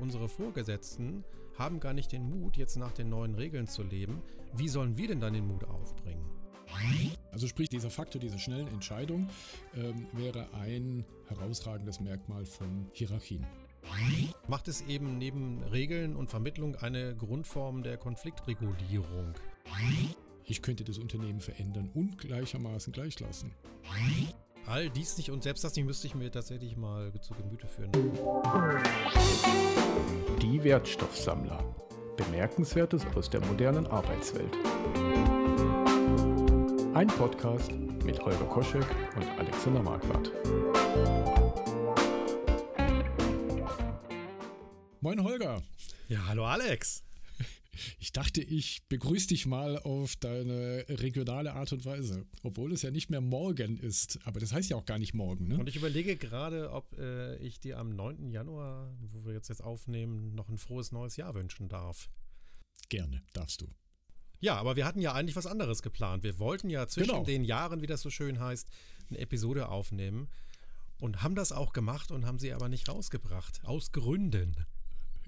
unsere Vorgesetzten haben gar nicht den Mut, jetzt nach den neuen Regeln zu leben. Wie sollen wir denn dann den Mut aufbringen? Also sprich, dieser Faktor, diese schnellen Entscheidungen ähm, wäre ein herausragendes Merkmal von Hierarchien. Macht es eben neben Regeln und Vermittlung eine Grundform der Konfliktregulierung? Ich könnte das Unternehmen verändern und gleichermaßen gleichlassen. All dies nicht und selbst das nicht müsste ich mir tatsächlich mal zu Gemüte führen. Die Wertstoffsammler. Bemerkenswertes aus der modernen Arbeitswelt. Ein Podcast mit Holger Koschek und Alexander Marquardt. Moin Holger. Ja, hallo Alex. Ich dachte, ich begrüße dich mal auf deine regionale Art und Weise, obwohl es ja nicht mehr morgen ist. Aber das heißt ja auch gar nicht morgen. Ne? Und ich überlege gerade, ob äh, ich dir am 9. Januar, wo wir jetzt, jetzt aufnehmen, noch ein frohes neues Jahr wünschen darf. Gerne, darfst du. Ja, aber wir hatten ja eigentlich was anderes geplant. Wir wollten ja zwischen Genau. den Jahren, wie das so schön heißt, eine Episode aufnehmen und haben das auch gemacht und haben sie aber nicht rausgebracht. Aus Gründen.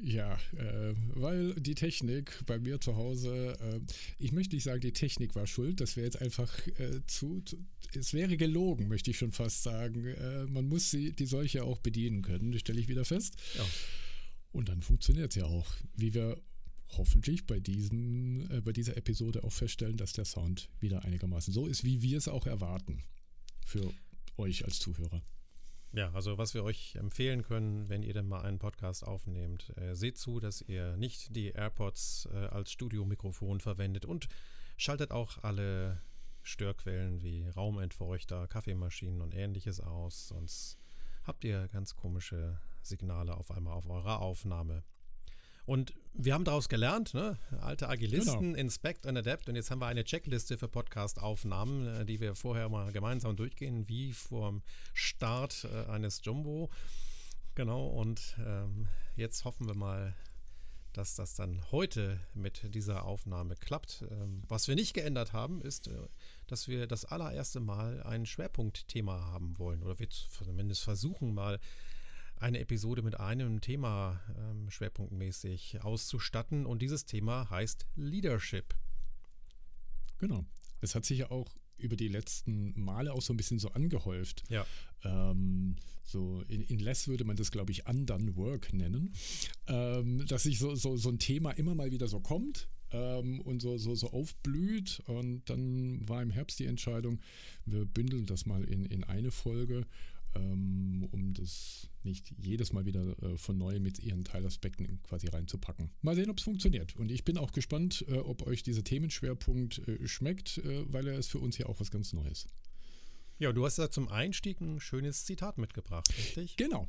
Ja, äh, weil die Technik bei mir zu Hause, äh, ich möchte nicht sagen, die Technik war schuld, das wäre jetzt einfach äh, zu, zu, es wäre gelogen, möchte ich schon fast sagen. Äh, man muss sie, die solche auch bedienen können, das stelle ich wieder fest. Ja. Und dann funktioniert es ja auch, wie wir hoffentlich bei, diesem, äh, bei dieser Episode auch feststellen, dass der Sound wieder einigermaßen so ist, wie wir es auch erwarten für euch als Zuhörer. Ja, also was wir euch empfehlen können, wenn ihr denn mal einen Podcast aufnehmt, äh, seht zu, dass ihr nicht die AirPods äh, als Studiomikrofon verwendet und schaltet auch alle Störquellen wie Raumentfeuchter, Kaffeemaschinen und ähnliches aus, sonst habt ihr ganz komische Signale auf einmal auf eurer Aufnahme. Und wir haben daraus gelernt, ne? alte Agilisten, Genau. Inspect und Adapt. Und jetzt haben wir eine Checkliste für Podcast-Aufnahmen, äh, die wir vorher mal gemeinsam durchgehen, wie vorm Start äh, eines Jumbo. Genau, und ähm, jetzt hoffen wir mal, dass das dann heute mit dieser Aufnahme klappt. Ähm, was wir nicht geändert haben, ist, äh, dass wir das allererste Mal ein Schwerpunktthema haben wollen. Oder wir zumindest versuchen mal eine Episode mit einem Thema ähm, schwerpunktmäßig auszustatten. Und dieses Thema heißt Leadership. Genau. Es hat sich ja auch über die letzten Male auch so ein bisschen so angehäuft. Ja. Ähm, so in, in Less würde man das, glaube ich, undone work nennen. Ähm, dass sich so, so, so ein Thema immer mal wieder so kommt ähm, und so, so, so aufblüht. Und dann war im Herbst die Entscheidung, wir bündeln das mal in, in eine Folge, um das nicht jedes Mal wieder äh, von neu mit ihren Teilaspekten quasi reinzupacken. Mal sehen, ob es funktioniert. Und ich bin auch gespannt, äh, ob euch dieser Themenschwerpunkt äh, schmeckt, weil er ist für uns ja auch was ganz Neues. Ja, du hast ja zum Einstieg ein schönes Zitat mitgebracht, richtig? Genau.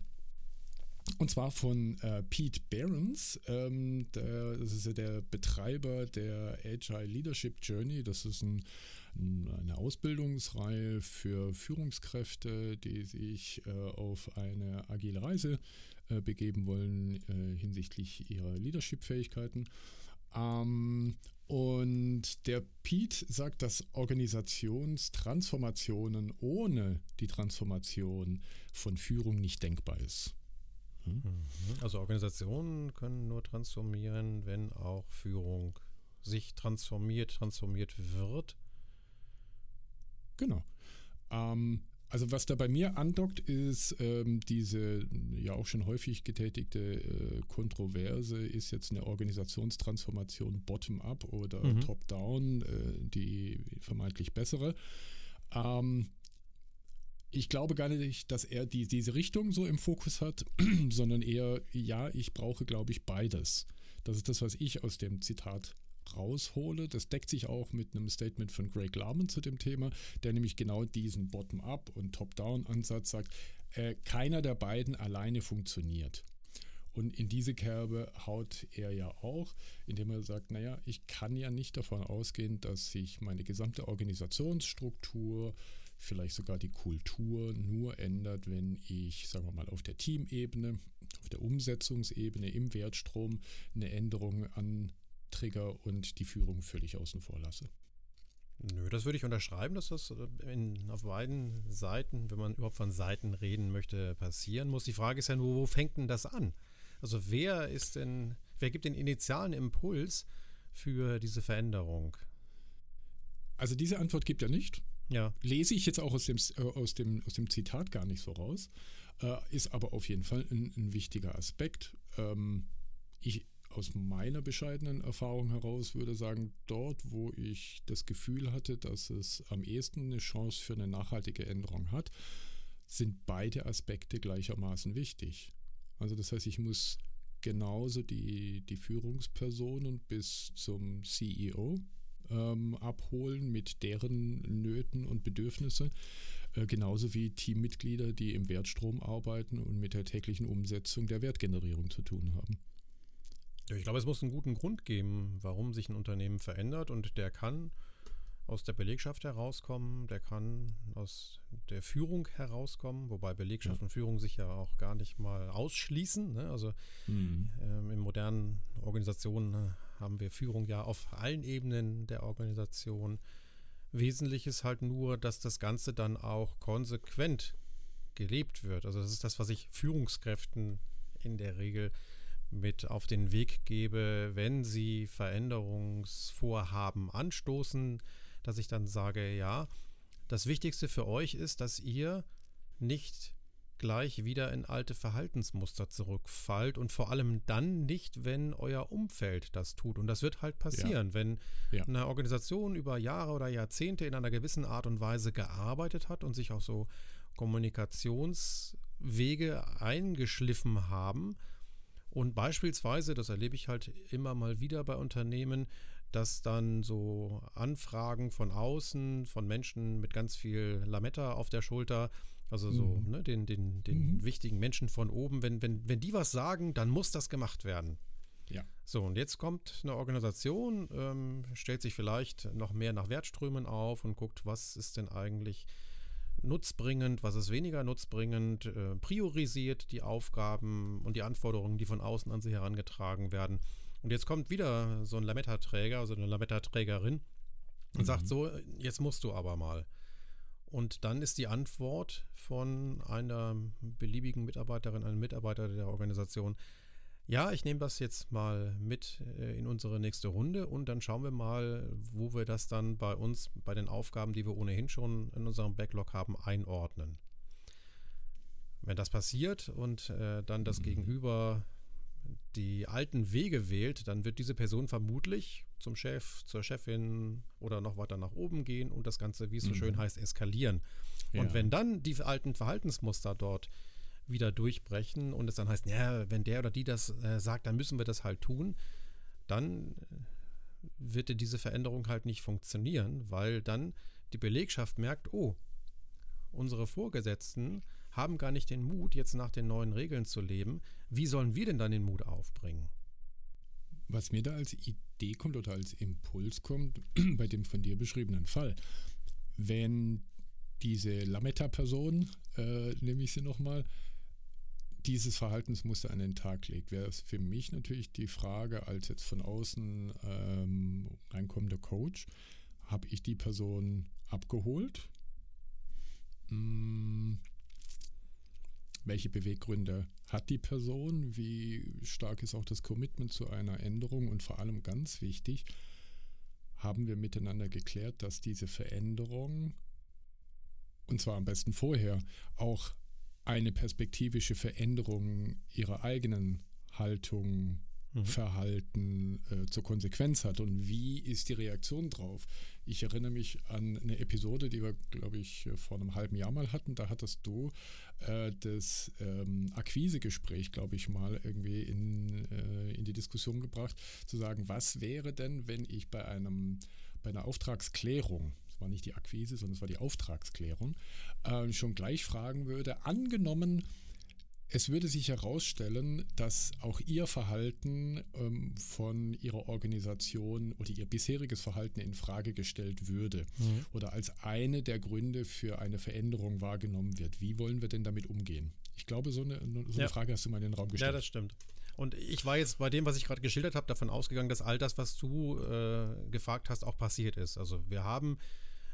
Und zwar von äh, Pete Behrens. Ähm, der, das ist ja der Betreiber der Agile Leadership Journey. Das ist ein, ein, eine Ausbildungsreihe für Führungskräfte, die sich äh, auf eine agile Reise äh, begeben wollen äh, hinsichtlich ihrer Leadership-Fähigkeiten. Ähm, und der Pete sagt, dass Organisationstransformationen ohne die Transformation von Führung nicht denkbar ist. Also Organisationen können nur transformieren, wenn auch Führung sich transformiert, transformiert wird. Genau. Ähm, also was da bei mir andockt, ist ähm, diese ja auch schon häufig getätigte äh, Kontroverse, ist jetzt eine Organisationstransformation bottom-up oder Mhm. top-down äh, die vermeintlich bessere. Ähm, ich glaube gar nicht, dass er die, diese Richtung so im Fokus hat, sondern eher, ja, ich brauche, glaube ich, beides. Das ist das, was ich aus dem Zitat raushole. Das deckt sich auch mit einem Statement von Greg Larman zu dem Thema, der nämlich genau diesen Bottom-up und Top-down-Ansatz sagt, äh, keiner der beiden alleine funktioniert. Und in diese Kerbe haut er ja auch, indem er sagt, naja, ich kann ja nicht davon ausgehen, dass sich meine gesamte Organisationsstruktur, vielleicht sogar die Kultur nur ändert, wenn ich, sagen wir mal, auf der Teamebene, auf der Umsetzungsebene, im Wertstrom eine Änderung antrigger und die Führung völlig außen vor lasse. Nö, das würde ich unterschreiben, dass das äh, in, auf beiden Seiten, wenn man überhaupt von Seiten reden möchte, passieren muss. Die Frage ist ja nur, wo fängt denn das an? Also wer ist denn, wer gibt den initialen Impuls für diese Veränderung? Also diese Antwort gibt er nicht. Ja. Lese ich jetzt auch aus dem, äh, aus dem, aus dem Zitat gar nicht so raus, äh, ist aber auf jeden Fall ein, ein wichtiger Aspekt. Ähm, ich aus meiner bescheidenen Erfahrung heraus würde sagen, dort, wo ich das Gefühl hatte, dass es am ehesten eine Chance für eine nachhaltige Änderung hat, sind beide Aspekte gleichermaßen wichtig. Also das heißt, ich muss genauso die, die Führungspersonen bis zum CEO ähm, abholen mit deren Nöten und Bedürfnissen, äh, genauso wie Teammitglieder, die im Wertstrom arbeiten und mit der täglichen Umsetzung der Wertgenerierung zu tun haben. Ich glaube, es muss einen guten Grund geben, warum sich ein Unternehmen verändert und der kann aus der Belegschaft herauskommen, der kann aus der Führung herauskommen, wobei Belegschaft ja. und Führung sich ja auch gar nicht mal ausschließen. Ne? Also mhm. ähm, in modernen Organisationen äh, haben wir Führung ja auf allen Ebenen der Organisation. Wesentlich ist halt nur, dass das Ganze dann auch konsequent gelebt wird. Also das ist das, was ich Führungskräften in der Regel mit auf den Weg gebe, wenn sie Veränderungsvorhaben anstoßen, dass ich dann sage, ja, das Wichtigste für euch ist, dass ihr nicht gleich wieder in alte Verhaltensmuster zurückfallt und vor allem dann nicht, wenn euer Umfeld das tut. Und das wird halt passieren, ja. wenn ja. eine Organisation über Jahre oder Jahrzehnte in einer gewissen Art und Weise gearbeitet hat und sich auch so Kommunikationswege eingeschliffen haben. Und beispielsweise, das erlebe ich halt immer mal wieder bei Unternehmen, dass dann so Anfragen von außen, von Menschen mit ganz viel Lametta auf der Schulter, also so mhm. ne, den, den, den mhm. wichtigen Menschen von oben, wenn, wenn, wenn die was sagen, dann muss das gemacht werden. Ja. So, und jetzt kommt eine Organisation, ähm, stellt sich vielleicht noch mehr nach Wertströmen auf und guckt, was ist denn eigentlich nutzbringend, was ist weniger nutzbringend, äh, priorisiert die Aufgaben und die Anforderungen, die von außen an sie herangetragen werden und jetzt kommt wieder so ein Lametta-Träger, also eine Lametta-Trägerin und mhm. sagt so, jetzt musst du aber mal. Und dann ist die Antwort von einer beliebigen Mitarbeiterin, einem Mitarbeiter der Organisation, ja, ich nehme das jetzt mal mit äh, in unsere nächste Runde und dann schauen wir mal, wo wir das dann bei uns, bei den Aufgaben, die wir ohnehin schon in unserem Backlog haben, einordnen. Wenn das passiert und äh, dann das mhm. Gegenüber die alten Wege wählt, dann wird diese Person vermutlich zum Chef, zur Chefin oder noch weiter nach oben gehen und das Ganze, wie es so mhm. schön heißt, eskalieren. Ja. Und wenn dann die alten Verhaltensmuster dort wieder durchbrechen und es dann heißt, ja, wenn der oder die das äh, sagt, dann müssen wir das halt tun, dann wird diese Veränderung halt nicht funktionieren, weil dann die Belegschaft merkt, oh, unsere Vorgesetzten haben gar nicht den Mut, jetzt nach den neuen Regeln zu leben. Wie sollen wir denn dann den Mut aufbringen? Was mir da als Idee kommt oder als Impuls kommt, bei dem von dir beschriebenen Fall, wenn diese Lametta-Person, äh, nehme ich sie nochmal, dieses Verhaltensmuster an den Tag legt, wäre es für mich natürlich die Frage, als jetzt von außen ähm, reinkommender Coach, habe ich die Person abgeholt? Hm, welche Beweggründe hat die Person? Wie stark ist auch das Commitment zu einer Änderung? Und vor allem ganz wichtig, haben wir miteinander geklärt, dass diese Veränderung, und zwar am besten vorher, auch eine perspektivische Veränderung ihrer eigenen Haltung. Verhalten äh, zur Konsequenz hat und wie ist die Reaktion drauf. Ich erinnere mich an eine Episode, die wir, glaube ich, vor einem halben Jahr mal hatten. Da hattest du äh, das ähm, Akquisegespräch, glaube ich, mal irgendwie in, äh, in die Diskussion gebracht, zu sagen, was wäre denn, wenn ich bei einem bei einer Auftragsklärung, es war nicht die Akquise, sondern es war die Auftragsklärung, äh, schon gleich fragen würde, angenommen, es würde sich herausstellen, dass auch Ihr Verhalten ähm, von Ihrer Organisation oder Ihr bisheriges Verhalten in Frage gestellt würde mhm. oder als eine der Gründe für eine Veränderung wahrgenommen wird. Wie wollen wir denn damit umgehen? Ich glaube, so eine, so eine ja. Frage hast du mal in den Raum gestellt. Ja, das stimmt. Und ich war jetzt bei dem, was ich gerade geschildert habe, davon ausgegangen, dass all das, was du äh, gefragt hast, auch passiert ist. Also wir haben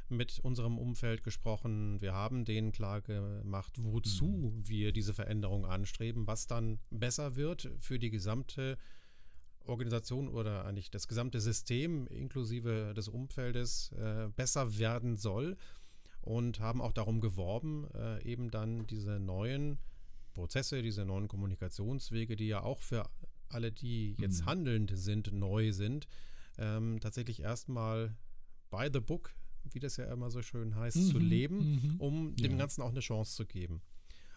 mit unserem Umfeld gesprochen, wir haben denen klar gemacht, wozu mhm. wir diese Veränderung anstreben, was dann besser wird für die gesamte Organisation oder eigentlich das gesamte System inklusive des Umfeldes äh, besser werden soll und haben auch darum geworben, äh, eben dann diese neuen Prozesse, diese neuen Kommunikationswege, die ja auch für alle, die jetzt mhm. handelnd sind, neu sind, ähm, tatsächlich erstmal by the book, wie das ja immer so schön heißt, mhm. zu leben, mhm. um dem Ganzen auch eine Chance zu geben.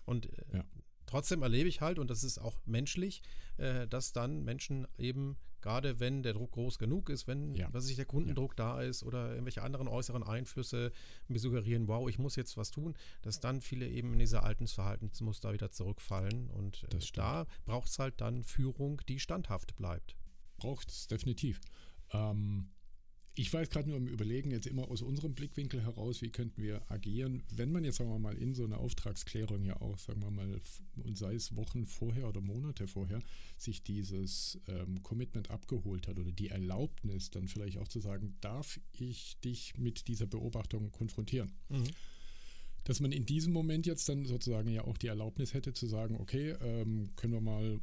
Und äh, ja. trotzdem erlebe ich halt, und das ist auch menschlich, äh, dass dann Menschen eben, gerade wenn der Druck groß genug ist, wenn, ja. was ich, der Kundendruck ja. da ist oder irgendwelche anderen äußeren Einflüsse mir suggerieren, wow, ich muss jetzt was tun, dass dann viele eben in diese alten Verhaltensmuster wieder zurückfallen. Und äh, da braucht es halt dann Führung, die standhaft bleibt. Braucht es definitiv. Ähm, ich jetzt gerade nur im Überlegen, jetzt immer aus unserem Blickwinkel heraus, wie könnten wir agieren, wenn man jetzt, sagen wir mal, in so einer Auftragsklärung ja auch, sagen wir mal, und sei es Wochen vorher oder Monate vorher, sich dieses ähm, Commitment abgeholt hat oder die Erlaubnis, dann vielleicht auch zu sagen, darf ich dich mit dieser Beobachtung konfrontieren? Mhm. Dass man in diesem Moment jetzt dann sozusagen ja auch die Erlaubnis hätte zu sagen, okay, ähm, können wir mal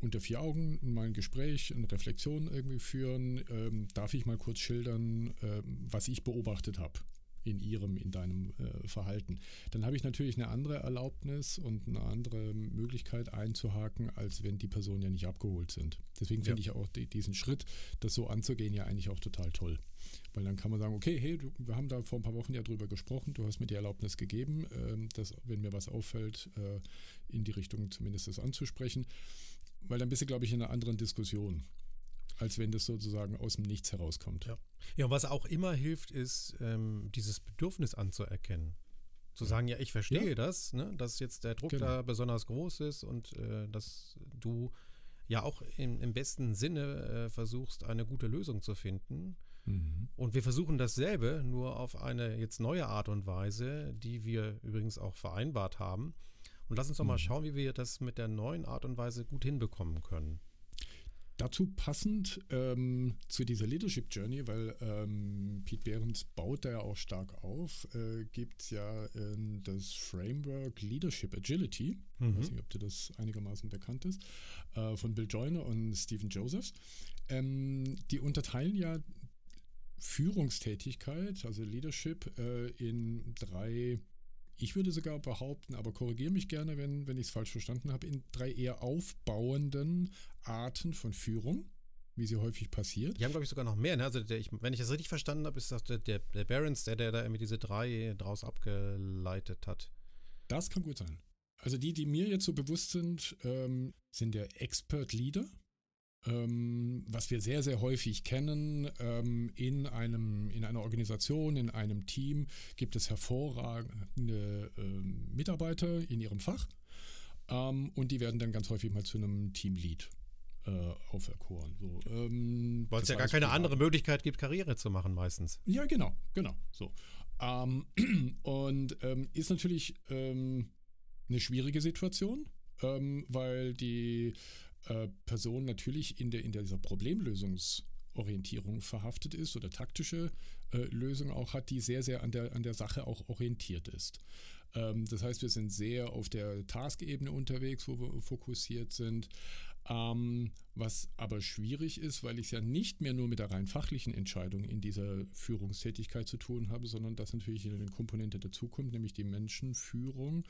unter vier Augen mal ein Gespräch, eine Reflexion irgendwie führen. Ähm, darf ich mal kurz schildern, ähm, was ich beobachtet habe in ihrem, in deinem äh, Verhalten? Dann habe ich natürlich eine andere Erlaubnis und eine andere Möglichkeit einzuhaken, als wenn die Personen ja nicht abgeholt sind. Deswegen finde ja. ich auch die, diesen Schritt, das so anzugehen, ja eigentlich auch total toll. Weil dann kann man sagen, okay, hey, du, wir haben da vor ein paar Wochen ja drüber gesprochen, du hast mir die Erlaubnis gegeben, äh, dass, wenn mir was auffällt, äh, in die Richtung zumindest das anzusprechen. Weil dann bist du, glaube ich, in einer anderen Diskussion, als wenn das sozusagen aus dem Nichts herauskommt. Ja, ja was auch immer hilft, ist, ähm, dieses Bedürfnis anzuerkennen. Zu sagen, ja, ich verstehe ja. das, ne, dass jetzt der Druck genau. da besonders groß ist und äh, dass du ja auch im, im besten Sinne äh, versuchst, eine gute Lösung zu finden. Mhm. Und wir versuchen dasselbe, nur auf eine jetzt neue Art und Weise, die wir übrigens auch vereinbart haben. Und lass uns doch mal mhm. schauen, wie wir das mit der neuen Art und Weise gut hinbekommen können. Dazu passend ähm, zu dieser Leadership Journey, weil ähm, Pete Behrens baut da ja auch stark auf, äh, gibt es ja äh, das Framework Leadership Agility. Mhm. Ich weiß nicht, ob dir das einigermaßen bekannt ist, äh, von Bill Joyner und Stephen Josephs. Ähm, die unterteilen ja Führungstätigkeit, also Leadership, äh, in drei ich würde sogar behaupten, aber korrigiere mich gerne, wenn, wenn ich es falsch verstanden habe, in drei eher aufbauenden Arten von Führung, wie sie häufig passiert. Die haben, glaube ich, sogar noch mehr. Ne? Also, der, ich, wenn ich das richtig verstanden habe, ist das der, der, der Barons, der, der da irgendwie diese drei draus abgeleitet hat. Das kann gut sein. Also die, die mir jetzt so bewusst sind, ähm, sind der Expert Leader, ähm, was wir sehr, sehr häufig kennen, ähm, in, einem, in einer Organisation, in einem Team gibt es hervorragende ähm, Mitarbeiter in ihrem Fach ähm, und die werden dann ganz häufig mal zu einem Teamlead äh, auferkoren. So, ähm, Weil es ja gar keine andere Möglichkeit gibt, Karriere zu machen meistens. Ja, genau, genau. So. Ähm, und ist natürlich eine schwierige Situation, weil die äh, Person natürlich in, der, in dieser Problemlösungsorientierung verhaftet ist oder taktische äh, Lösung auch hat, die sehr, sehr an der, an der Sache auch orientiert ist. Ähm, das heißt, wir sind sehr auf der Task-Ebene unterwegs, wo wir fokussiert sind. Ähm, was aber schwierig ist, weil ich es ja nicht mehr nur mit der rein fachlichen Entscheidung in dieser Führungstätigkeit zu tun habe, sondern dass natürlich eine Komponente dazukommt, nämlich die Menschenführung.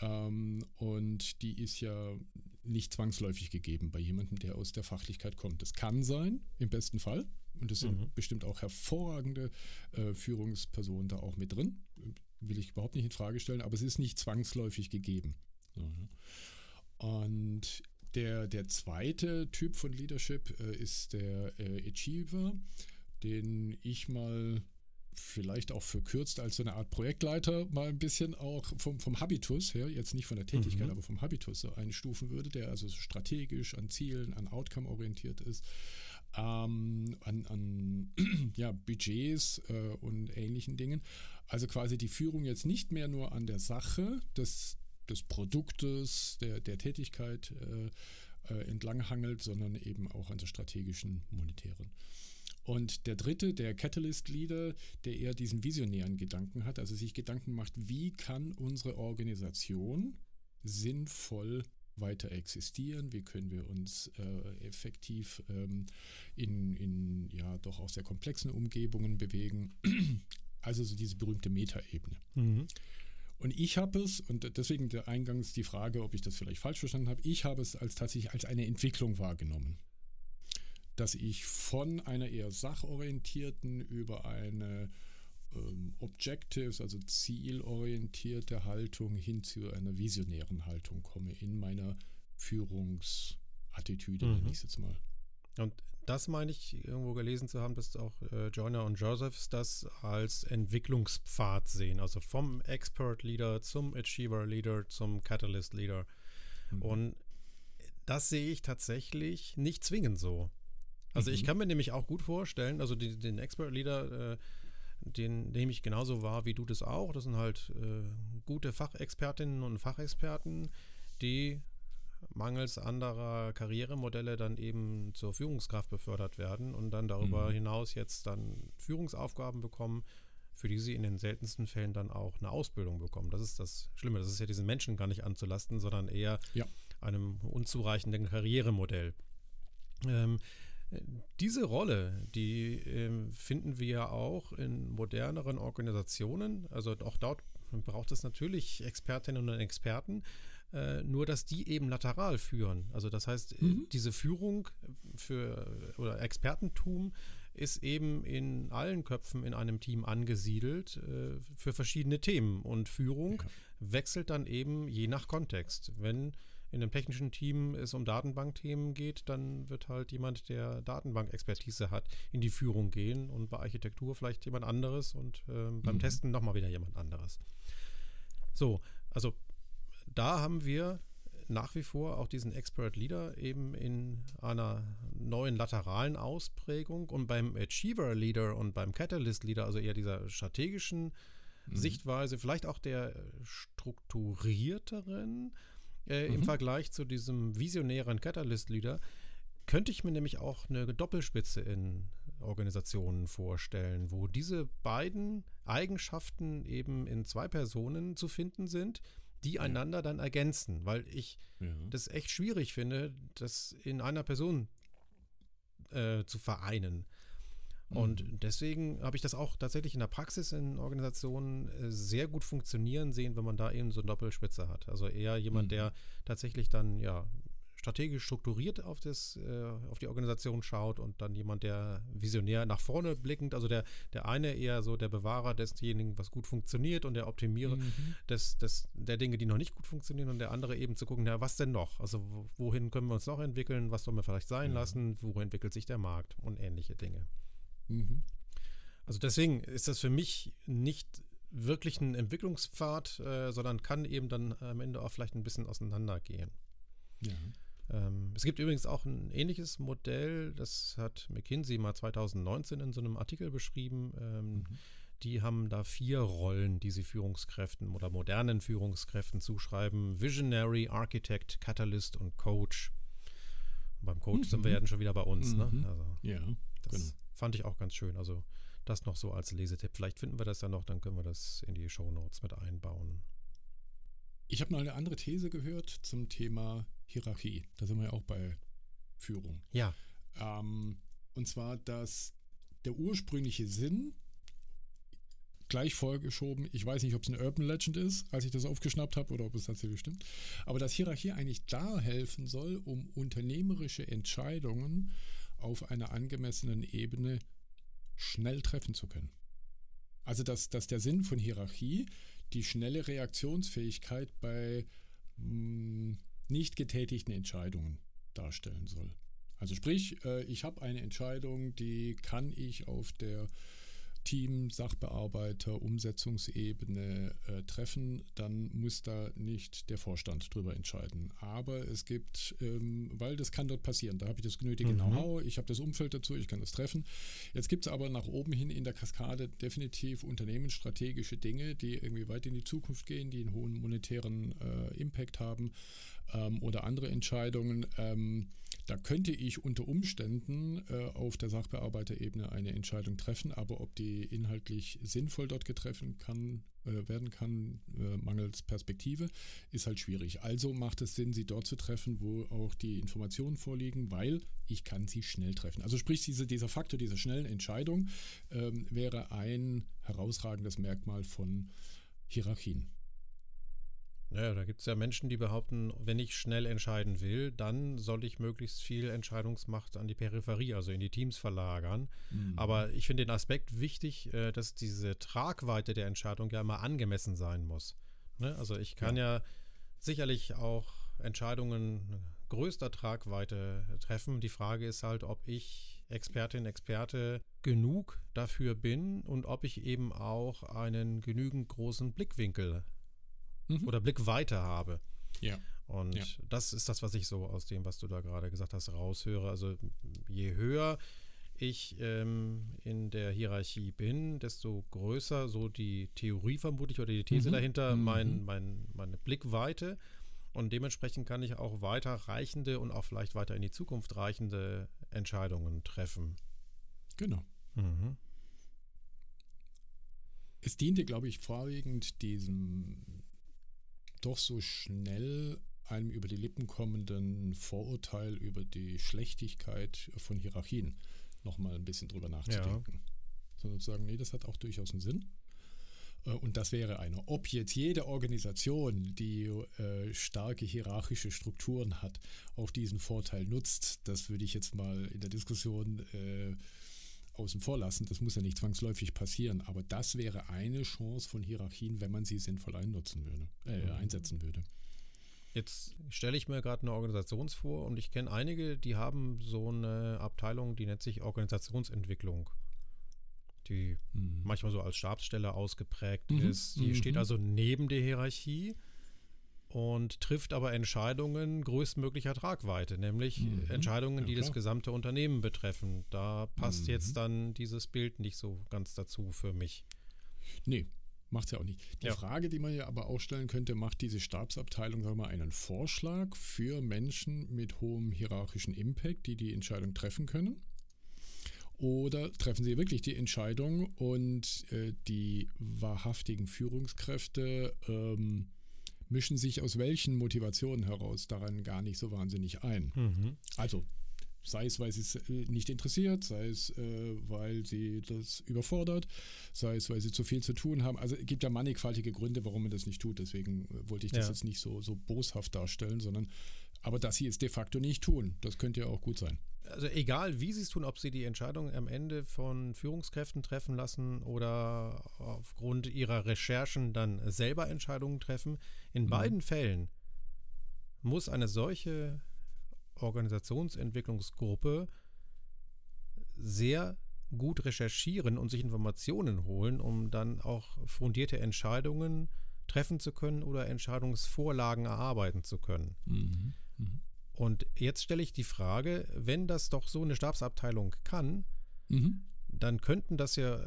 Ähm, und die ist ja nicht zwangsläufig gegeben bei jemandem, der aus der Fachlichkeit kommt. Das kann sein, im besten Fall. Und es sind mhm. bestimmt auch hervorragende äh, Führungspersonen da auch mit drin. Will ich überhaupt nicht in Frage stellen, aber es ist nicht zwangsläufig gegeben. So? Und der, der zweite Typ von Leadership äh, ist der äh, Achiever, den ich mal vielleicht auch verkürzt als so eine Art Projektleiter mal ein bisschen auch vom, vom Habitus her, jetzt nicht von der Tätigkeit, mhm. aber vom Habitus so einstufen würde, der also strategisch an Zielen, an Outcome orientiert ist, ähm, an, an ja, Budgets äh, und ähnlichen Dingen. Also quasi die Führung jetzt nicht mehr nur an der Sache des, des Produktes, der, der Tätigkeit äh, äh, entlanghangelt, sondern eben auch an der strategischen monetären. Und der dritte, der Catalyst Leader, der eher diesen visionären Gedanken hat, also sich Gedanken macht, wie kann unsere Organisation sinnvoll weiter existieren, wie können wir uns äh, effektiv ähm, in, in ja doch auch sehr komplexen Umgebungen bewegen. Also so diese berühmte Metaebene. Mhm. Und ich habe es, und deswegen der eingangs die Frage, ob ich das vielleicht falsch verstanden habe, ich habe es als tatsächlich als eine Entwicklung wahrgenommen. Dass ich von einer eher sachorientierten über eine ähm, Objectives, also zielorientierte Haltung hin zu einer visionären Haltung komme in meiner Führungsattitüde, mhm. nenne ich es jetzt mal. Und das meine ich irgendwo gelesen zu haben, dass auch äh, Joyner und Josephs das als Entwicklungspfad sehen, also vom Expert Leader zum Achiever Leader zum Catalyst Leader. Mhm. Und das sehe ich tatsächlich nicht zwingend so. Also mhm. ich kann mir nämlich auch gut vorstellen, also die, den Expert Leader, äh, den nehme ich genauso wahr wie du das auch. Das sind halt äh, gute Fachexpertinnen und Fachexperten, die mangels anderer Karrieremodelle dann eben zur Führungskraft befördert werden und dann darüber mhm. hinaus jetzt dann Führungsaufgaben bekommen, für die sie in den seltensten Fällen dann auch eine Ausbildung bekommen. Das ist das Schlimme. Das ist ja diesen Menschen gar nicht anzulasten, sondern eher ja. einem unzureichenden Karrieremodell. Ähm, diese Rolle, die äh, finden wir auch in moderneren Organisationen. Also auch dort braucht es natürlich Expertinnen und Experten, äh, nur dass die eben lateral führen. Also das heißt, äh, mhm. diese Führung für oder Expertentum ist eben in allen Köpfen in einem Team angesiedelt äh, für verschiedene Themen und Führung ja. wechselt dann eben je nach Kontext. Wenn in einem technischen Team es um Datenbankthemen geht, dann wird halt jemand, der Datenbankexpertise hat, in die Führung gehen und bei Architektur vielleicht jemand anderes und äh, beim mhm. Testen nochmal wieder jemand anderes. So, also da haben wir nach wie vor auch diesen Expert Leader eben in einer neuen lateralen Ausprägung und beim Achiever Leader und beim Catalyst Leader, also eher dieser strategischen mhm. Sichtweise, vielleicht auch der strukturierteren äh, mhm. im Vergleich zu diesem visionären Catalyst Leader, könnte ich mir nämlich auch eine Doppelspitze in Organisationen vorstellen, wo diese beiden Eigenschaften eben in zwei Personen zu finden sind, die ja. einander dann ergänzen, weil ich ja. das echt schwierig finde, das in einer Person äh, zu vereinen. Und mhm. deswegen habe ich das auch tatsächlich in der Praxis in Organisationen äh, sehr gut funktionieren sehen, wenn man da eben so eine Doppelspitze hat. Also eher jemand, mhm. der tatsächlich dann ja strategisch strukturiert auf, das, äh, auf die Organisation schaut und dann jemand, der visionär nach vorne blickend, also der, der eine eher so der Bewahrer desjenigen, was gut funktioniert und der Optimierer mhm. des, des, der Dinge, die noch nicht gut funktionieren und der andere eben zu gucken, ja, was denn noch? Also wohin können wir uns noch entwickeln? Was sollen wir vielleicht sein ja. lassen? Wo entwickelt sich der Markt? Und ähnliche Dinge. Mhm. Also deswegen ist das für mich nicht wirklich ein Entwicklungspfad, äh, sondern kann eben dann am Ende auch vielleicht ein bisschen auseinandergehen. Ja. Ähm, es gibt übrigens auch ein ähnliches Modell, das hat McKinsey mal 2019 in so einem Artikel beschrieben. Ähm, mhm. Die haben da vier Rollen, die sie Führungskräften oder modernen Führungskräften zuschreiben. Visionary, Architect, Catalyst und Coach. Und beim Coach mhm. sind wir ja dann schon wieder bei uns. Ne? Mhm. Ne? Also, ja, das genau. Fand ich auch ganz schön. Also das noch so als Lesetipp. Vielleicht finden wir das ja noch, dann können wir das in die Show Notes mit einbauen. Ich habe noch eine andere These gehört zum Thema Hierarchie. Da sind wir ja auch bei Führung. Ja. Ähm, und zwar, dass der ursprüngliche Sinn gleich vorgeschoben, ich weiß nicht, ob es eine Urban Legend ist, als ich das aufgeschnappt habe oder ob es tatsächlich stimmt, aber dass Hierarchie eigentlich da helfen soll, um unternehmerische Entscheidungen auf einer angemessenen Ebene schnell treffen zu können. Also dass, dass der Sinn von Hierarchie die schnelle Reaktionsfähigkeit bei mh, hm, nicht getätigten Entscheidungen darstellen soll. Also sprich, äh, ich habe eine Entscheidung, die kann ich auf der Team, Sachbearbeiter, Umsetzungsebene äh, treffen, dann muss da nicht der Vorstand drüber entscheiden. Aber es gibt, ähm, weil das kann dort passieren, da habe ich das genötige mhm. Know-how, ich habe das Umfeld dazu, ich kann das treffen. Jetzt gibt es aber nach oben hin in der Kaskade definitiv unternehmensstrategische Dinge, die irgendwie weit in die Zukunft gehen, die einen hohen monetären äh, Impact haben ähm, oder andere Entscheidungen. Ähm, da könnte ich unter Umständen äh, auf der Sachbearbeiterebene eine Entscheidung treffen, aber ob die inhaltlich sinnvoll dort getreffen kann, äh, werden kann, äh, mangels Perspektive, ist halt schwierig. Also macht es Sinn, sie dort zu treffen, wo auch die Informationen vorliegen, weil ich kann sie schnell treffen. Also sprich, diese, dieser Faktor dieser schnellen Entscheidung ähm, wäre ein herausragendes Merkmal von Hierarchien. Naja, da gibt es ja Menschen, die behaupten, wenn ich schnell entscheiden will, dann soll ich möglichst viel Entscheidungsmacht an die Peripherie, also in die Teams verlagern. Mhm. Aber ich finde den Aspekt wichtig, äh, dass diese Tragweite der Entscheidung ja immer angemessen sein muss. Ne? Also ich kann ja. ja sicherlich auch Entscheidungen größter Tragweite treffen. Die Frage ist halt, ob ich Expertin, Experte genug dafür bin und ob ich eben auch einen genügend großen Blickwinkel mhm. oder Blickweite habe. Ja. Und ja. das ist das, was ich so aus dem, was du da gerade gesagt hast, raushöre. Also je höher ich ähm, in der Hierarchie bin, desto größer so die Theorie vermutlich oder die These mhm. dahinter, mhm. Mein, mein, meine Blickweite. Und dementsprechend kann ich auch weiter reichende und auch vielleicht weiter in die Zukunft reichende Entscheidungen treffen. Genau. Mhm. Es diente, glaube ich, vorwiegend diesem doch so schnell einem über die Lippen kommenden Vorurteil über die Schlechtigkeit von Hierarchien nochmal ein bisschen drüber nachzudenken. Ja. Sondern zu sagen, nee, das hat auch durchaus einen Sinn. Äh, und das wäre eine. Ob jetzt jede Organisation, die äh, starke hierarchische Strukturen hat, auch diesen Vorteil nutzt, das würde ich jetzt mal in der Diskussion äh, außen vor lassen. Das muss ja nicht zwangsläufig passieren, aber das wäre eine Chance von Hierarchien, wenn man sie sinnvoll einnutzen würde, äh, mhm. einsetzen würde. Jetzt stelle ich mir gerade eine Organisation vor und ich kenne einige, die haben so eine Abteilung, die nennt sich Organisationsentwicklung, die mhm. manchmal so als Stabsstelle ausgeprägt mhm. ist. Die mhm. steht also neben der Hierarchie und trifft aber Entscheidungen größtmöglicher Tragweite, nämlich mhm. Entscheidungen, die ja, das gesamte Unternehmen betreffen. Da passt mhm. jetzt dann dieses Bild nicht so ganz dazu für mich. Nee, macht es ja auch nicht. Die ja. Frage, die man ja aber auch stellen könnte, macht diese Stabsabteilung sagen wir mal, einen Vorschlag für Menschen mit hohem hierarchischen Impact, die die Entscheidung treffen können? Oder treffen sie wirklich die Entscheidung und äh, die wahrhaftigen Führungskräfte ähm, mischen sich aus welchen Motivationen heraus daran gar nicht so wahnsinnig ein. Mhm. Also sei es, weil sie es äh, nicht interessiert, sei es, äh, weil sie das überfordert, sei es, weil sie zu viel zu tun haben. Also es gibt ja mannigfaltige Gründe, warum man das nicht tut. Deswegen äh, wollte ich das ja. jetzt nicht so, so boshaft darstellen, sondern aber dass sie es de facto nicht tun, das könnte ja auch gut sein also egal wie sie es tun, ob sie die Entscheidung am Ende von Führungskräften treffen lassen oder aufgrund ihrer Recherchen dann selber Entscheidungen treffen, in mhm. beiden Fällen muss eine solche Organisationsentwicklungsgruppe sehr gut recherchieren und sich Informationen holen, um dann auch fundierte Entscheidungen treffen zu können oder Entscheidungsvorlagen erarbeiten zu können. Mhm. Mhm. Und jetzt stelle ich die Frage, wenn das doch so eine Stabsabteilung kann, mhm. dann könnten das ja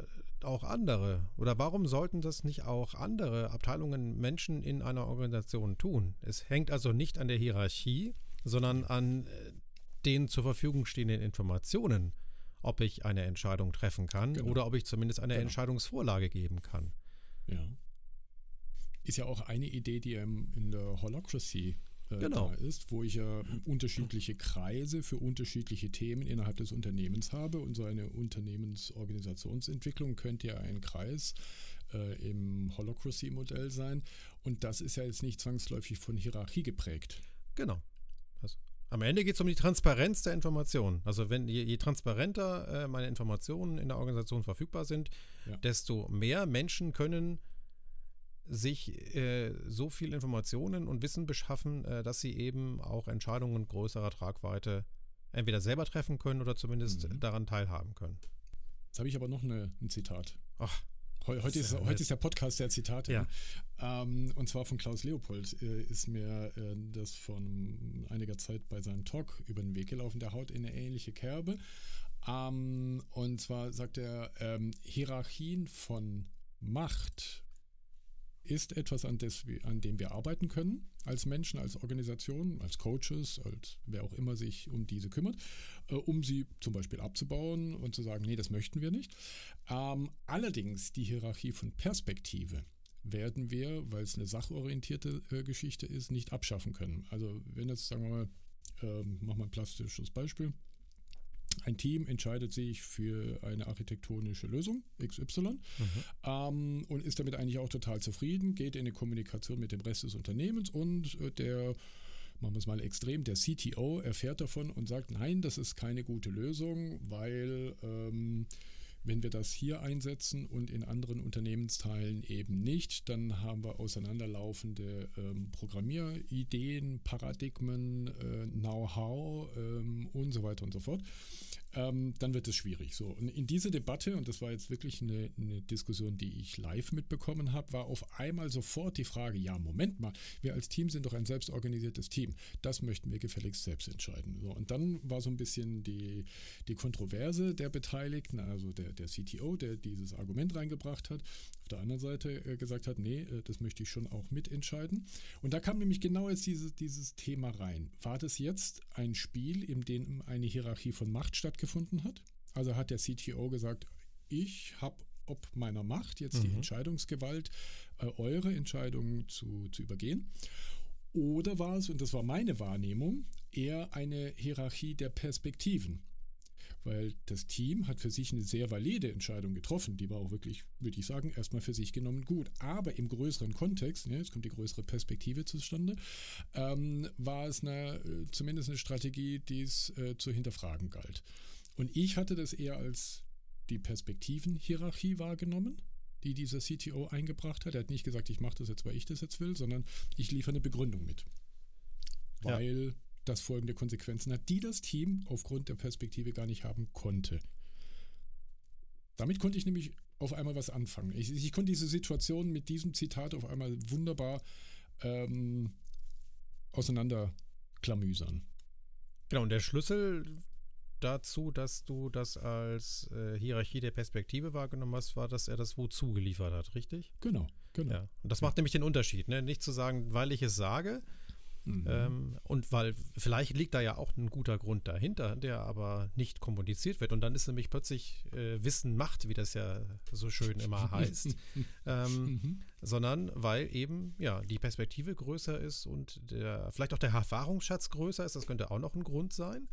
auch andere. Oder warum sollten das nicht auch andere Abteilungen, Menschen in einer Organisation tun? Es hängt also nicht an der Hierarchie, sondern an äh, den zur Verfügung stehenden Informationen, ob ich eine Entscheidung treffen kann genau. oder ob ich zumindest eine genau. Entscheidungsvorlage geben kann. Ja. Ist ja auch eine Idee, die in der Holacracy äh, genau. da ist, wo ich ja unterschiedliche Kreise für unterschiedliche Themen innerhalb des Unternehmens habe. Und so eine Unternehmensorganisationsentwicklung könnte ja ein Kreis äh, im Holocracy-Modell sein. Und das ist ja jetzt nicht zwangsläufig von Hierarchie geprägt. Genau. Also, am Ende geht es um die Transparenz der Informationen. Also wenn je, je transparenter äh, meine Informationen in der Organisation verfügbar sind, ja. desto mehr Menschen können sich äh, so viel Informationen und Wissen beschaffen, äh, dass sie eben auch Entscheidungen größerer Tragweite entweder selber treffen können oder zumindest mhm. daran teilhaben können. Jetzt habe ich aber noch eine, ein Zitat. Ach, heute, ist, heute ist der Podcast der Zitate. Ja. Ähm, und zwar von Klaus Leopold äh, ist mir äh, das von einiger Zeit bei seinem Talk über den Weg gelaufen. Der haut in eine ähnliche Kerbe. Ähm, und zwar sagt er, ähm, Hierarchien von Macht ist etwas, an, des, an dem wir arbeiten können, als Menschen, als Organisation, als Coaches, als wer auch immer sich um diese kümmert, äh, um sie zum Beispiel abzubauen und zu sagen, nee, das möchten wir nicht. Ähm, allerdings die Hierarchie von Perspektive werden wir, weil es eine sachorientierte äh, Geschichte ist, nicht abschaffen können. Also wenn jetzt, sagen wir mal, ähm, machen wir ein plastisches Beispiel, ein Team entscheidet sich für eine architektonische Lösung, XY, mhm. ähm, und ist damit eigentlich auch total zufrieden, geht in eine Kommunikation mit dem Rest des Unternehmens und äh, der, machen wir es mal extrem, der CTO erfährt davon und sagt, nein, das ist keine gute Lösung, weil ähm, wenn wir das hier einsetzen und in anderen Unternehmensteilen eben nicht, dann haben wir auseinanderlaufende ähm, Programmierideen, Paradigmen, äh, Know-how ähm, und so weiter und so fort ähm, dann wird es schwierig. So, und in diese Debatte, und das war jetzt wirklich eine, eine Diskussion, die ich live mitbekommen habe, war auf einmal sofort die Frage: Ja, Moment mal, wir als Team sind doch ein selbstorganisiertes Team. Das möchten wir gefälligst selbst entscheiden. So, und dann war so ein bisschen die, die Kontroverse der Beteiligten, also der, der CTO, der dieses Argument reingebracht hat, der anderen Seite äh, gesagt hat: Nee, äh, das möchte ich schon auch mitentscheiden. Und da kam nämlich genau jetzt diese, dieses Thema rein. War das jetzt ein Spiel, in dem eine Hierarchie von Macht stattgefunden hat. Also hat der CTO gesagt, ich habe ob meiner Macht jetzt mhm. die Entscheidungsgewalt, äh, eure Entscheidungen zu, zu übergehen. Oder war es, und das war meine Wahrnehmung, eher eine Hierarchie der Perspektiven. Weil das Team hat für sich eine sehr valide Entscheidung getroffen. Die war auch wirklich, würde ich sagen, erstmal für sich genommen gut. Aber im größeren Kontext, ja, jetzt kommt die größere Perspektive zustande, ähm, war es eine, äh, zumindest eine Strategie, die es äh, zu hinterfragen galt. Und ich hatte das eher als die Perspektivenhierarchie wahrgenommen, die dieser CTO eingebracht hat. Er hat nicht gesagt, ich mache das jetzt, weil ich das jetzt will, sondern ich liefere eine Begründung mit. Weil ja. Das folgende Konsequenzen hat, die das Team aufgrund der Perspektive gar nicht haben konnte. Damit konnte ich nämlich auf einmal was anfangen. Ich, ich konnte diese Situation mit diesem Zitat auf einmal wunderbar ähm, auseinanderklamüsern. Genau, und der Schlüssel dazu, dass du das als äh, Hierarchie der Perspektive wahrgenommen hast, war, dass er das Wozu geliefert hat, richtig? Genau, genau. Ja. Und das macht nämlich den Unterschied, ne? Nicht zu sagen, weil ich es sage, Mhm. Ähm, und weil vielleicht liegt da ja auch ein guter Grund dahinter, der aber nicht kommuniziert wird. Und dann ist nämlich plötzlich äh, Wissen Macht, wie das ja so schön immer heißt. ähm, mhm. Sondern weil eben ja die Perspektive größer ist und der, vielleicht auch der Erfahrungsschatz größer ist. Das könnte auch noch ein Grund sein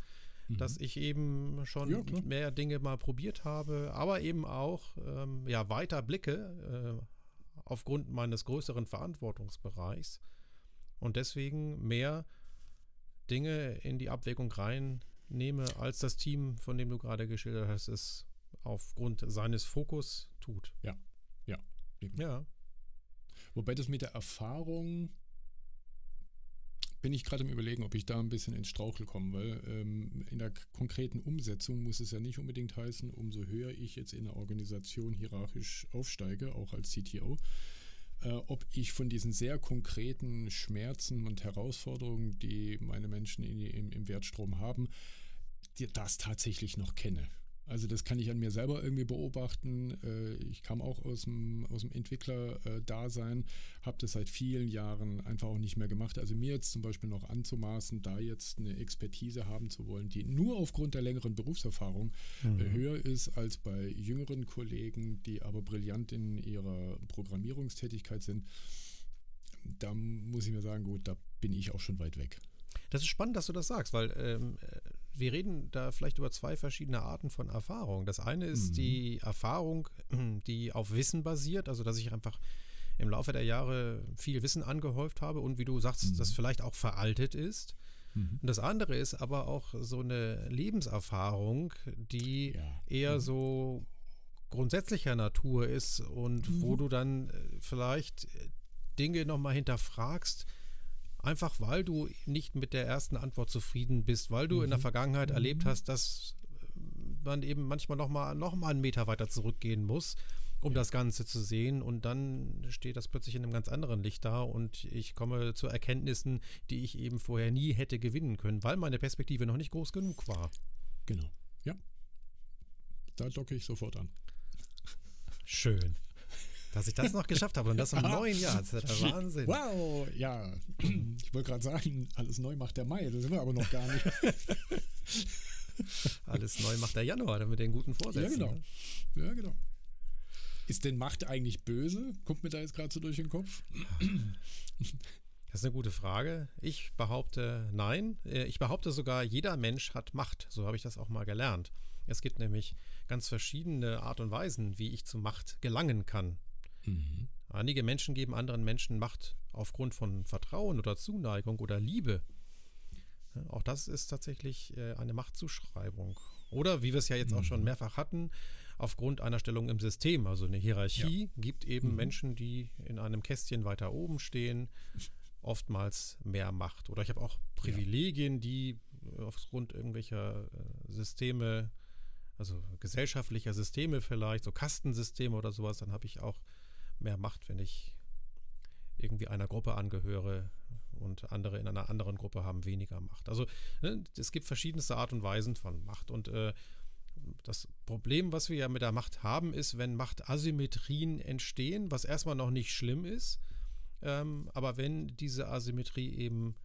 dass mhm. ich eben schon ja, mehr Dinge mal probiert habe, aber eben auch ähm, ja, weiter blicke äh, aufgrund meines größeren Verantwortungsbereichs und deswegen mehr Dinge in die Abwägung reinnehme, als das Team, von dem du gerade geschildert hast, es aufgrund seines Fokus tut. Ja, ja. Eben. Ja. Wobei das mit der Erfahrung bin ich gerade im Überlegen, ob ich da ein bisschen ins Strauchel komme, weil ähm, in der konkreten Umsetzung muss es ja nicht unbedingt heißen, umso höher ich jetzt in der Organisation hierarchisch aufsteige, auch als CTO, äh, ob ich von diesen sehr konkreten Schmerzen und Herausforderungen, die meine Menschen in, im, im Wertstrom haben, das tatsächlich noch kenne. Also das kann ich an mir selber irgendwie beobachten. Äh, ich kam auch aus dem, aus dem Entwickler-Dasein, habe das seit vielen Jahren einfach auch nicht mehr gemacht. Also mir jetzt zum Beispiel noch anzumaßen, da jetzt eine Expertise haben zu wollen, die nur aufgrund der längeren Berufserfahrung äh, mhm. höher ist als bei jüngeren Kollegen, die aber brillant in ihrer Programmierungstätigkeit sind. Da muss ich mir sagen, gut, da bin ich auch schon weit weg. Das ist spannend, dass du das sagst, weil ähm, wir reden da vielleicht über zwei verschiedene Arten von Erfahrung. Das eine ist mhm. die Erfahrung, die auf Wissen basiert, also dass ich einfach im Laufe der Jahre viel Wissen angehäuft habe und wie du sagst, mhm. das vielleicht auch veraltet ist. Mhm. Und das andere ist aber auch so eine Lebenserfahrung, die ja. eher mhm. so grundsätzlicher Natur ist und wo mhm. du dann äh, vielleicht Dinge nochmal hinterfragst, Einfach weil du nicht mit der ersten Antwort zufrieden bist, weil du mhm. in der mhm. Vergangenheit mhm. erlebt hast, dass man eben manchmal nochmal noch mal einen Meter weiter zurückgehen muss, um ja. das Ganze zu sehen. Und dann steht das plötzlich in einem ganz anderen Licht da und ich komme zu Erkenntnissen, die ich eben vorher nie hätte gewinnen können, weil meine Perspektive noch nicht groß genug war. Genau. Ja. Da docke ich sofort an. Schön. Dass ich das noch geschafft habe und das im neuen Jahr. Das ist der Wahnsinn. Wow, ja. Ich wollte gerade sagen, alles neu macht der Mai. Das sind wir aber noch gar nicht. alles neu macht der Januar, damit den guten Vorsätzen. Ja, genau. Ja, genau. Ist denn Macht eigentlich böse? Kommt mir da jetzt gerade so durch den Kopf? Das ist eine gute Frage. Ich behaupte nein. Äh, ich behaupte sogar, jeder Mensch hat Macht. So habe ich das auch mal gelernt. Es gibt nämlich ganz verschiedene Art und Weisen, wie ich zu Macht gelangen kann. Mhm. Einige Menschen geben anderen Menschen Macht aufgrund von Vertrauen oder Zuneigung oder Liebe. Auch das ist tatsächlich äh, eine Machtzuschreibung. Oder wie wir es ja jetzt auch schon mhm. mehrfach hatten, aufgrund einer Stellung im System. Also eine Hierarchie ja. gibt eben mhm. Menschen, die in einem Kästchen weiter oben stehen, oftmals mehr Macht. Oder ich habe auch Privilegien, ja. die aufgrund irgendwelcher äh, Systeme, also gesellschaftlicher Systeme vielleicht, so Kastensysteme oder sowas, dann habe ich auch mehr Macht, wenn ich irgendwie einer Gruppe angehöre und andere in einer anderen Gruppe haben weniger Macht. Also ne, es gibt verschiedenste Art und Weisen von Macht und äh, das Problem, was wir ja mit der Macht haben, ist, wenn Machtasymmetrien entstehen, was erstmal noch nicht schlimm ist, ähm, aber wenn diese Asymmetrie eben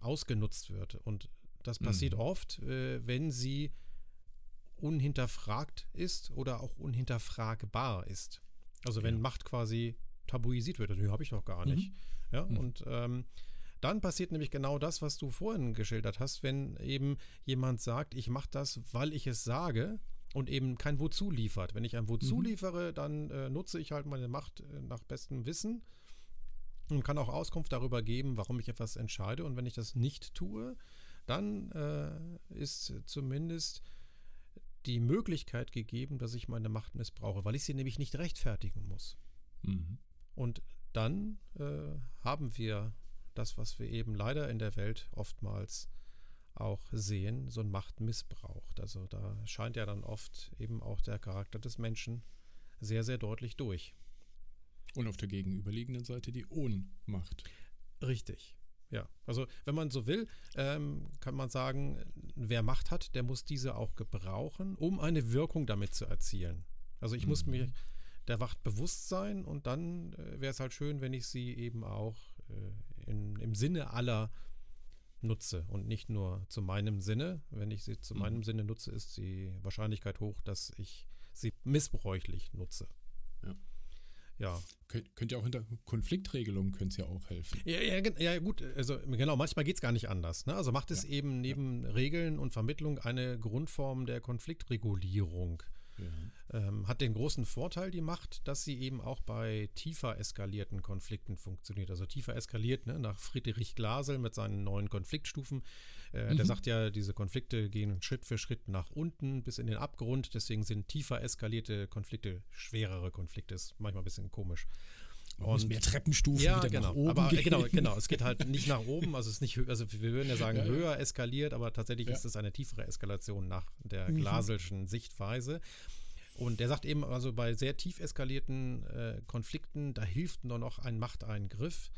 ausgenutzt wird und das passiert mhm. oft, äh, wenn sie unhinterfragt ist oder auch unhinterfragbar ist. Also wenn ja. Macht quasi tabuisiert wird, also habe ich doch gar nicht. Mhm. Ja, mhm. und ähm, dann passiert nämlich genau das, was du vorhin geschildert hast, wenn eben jemand sagt, ich mache das, weil ich es sage und eben kein Wozu liefert. Wenn ich ein Wozu mhm. liefere, dann äh, nutze ich halt meine Macht äh, nach bestem Wissen und kann auch Auskunft darüber geben, warum ich etwas entscheide. Und wenn ich das nicht tue, dann äh, ist zumindest die Möglichkeit gegeben, dass ich meine Macht missbrauche, weil ich sie nämlich nicht rechtfertigen muss. Mhm. Und dann äh, haben wir das, was wir eben leider in der Welt oftmals auch sehen, so ein Machtmissbrauch. Also da scheint ja dann oft eben auch der Charakter des Menschen sehr, sehr deutlich durch. Und auf der gegenüberliegenden Seite die Ohnmacht. Richtig. Ja, also wenn man so will, ähm, kann man sagen, wer Macht hat, der muss diese auch gebrauchen, um eine Wirkung damit zu erzielen. Also ich mhm. muss mir der Macht bewusst sein und dann äh, wäre es halt schön, wenn ich sie eben auch äh, in, im Sinne aller nutze und nicht nur zu meinem Sinne. Wenn ich sie zu mhm. meinem Sinne nutze, ist die Wahrscheinlichkeit hoch, dass ich sie missbräuchlich nutze. Ja. Ja. Könnt, könnt ihr auch hinter Konfliktregelungen könnt ja auch helfen. Ja, ja, ja, gut, also genau, manchmal geht es gar nicht anders. Ne? Also macht es ja. eben neben ja. Regeln und Vermittlung eine Grundform der Konfliktregulierung. Ähm, hat den großen Vorteil, die Macht, dass sie eben auch bei tiefer eskalierten Konflikten funktioniert. Also tiefer eskaliert, ne? nach Friedrich Glasel mit seinen neuen Konfliktstufen. Äh, mhm. Der sagt ja, diese Konflikte gehen Schritt für Schritt nach unten bis in den Abgrund. Deswegen sind tiefer eskalierte Konflikte schwerere Konflikte. Ist manchmal ein bisschen komisch. Und mehr Treppenstufen ja, genau. aber gehen. genau, genau. Es geht halt nicht nach oben, also es ist nicht, also wir würden ja sagen ja, höher eskaliert, aber tatsächlich ja. ist es eine tiefere Eskalation nach der mhm. Glaselschen Sichtweise. Und der sagt eben, also bei sehr tief eskalierten äh, Konflikten, da hilft nur noch ein Machteingriff.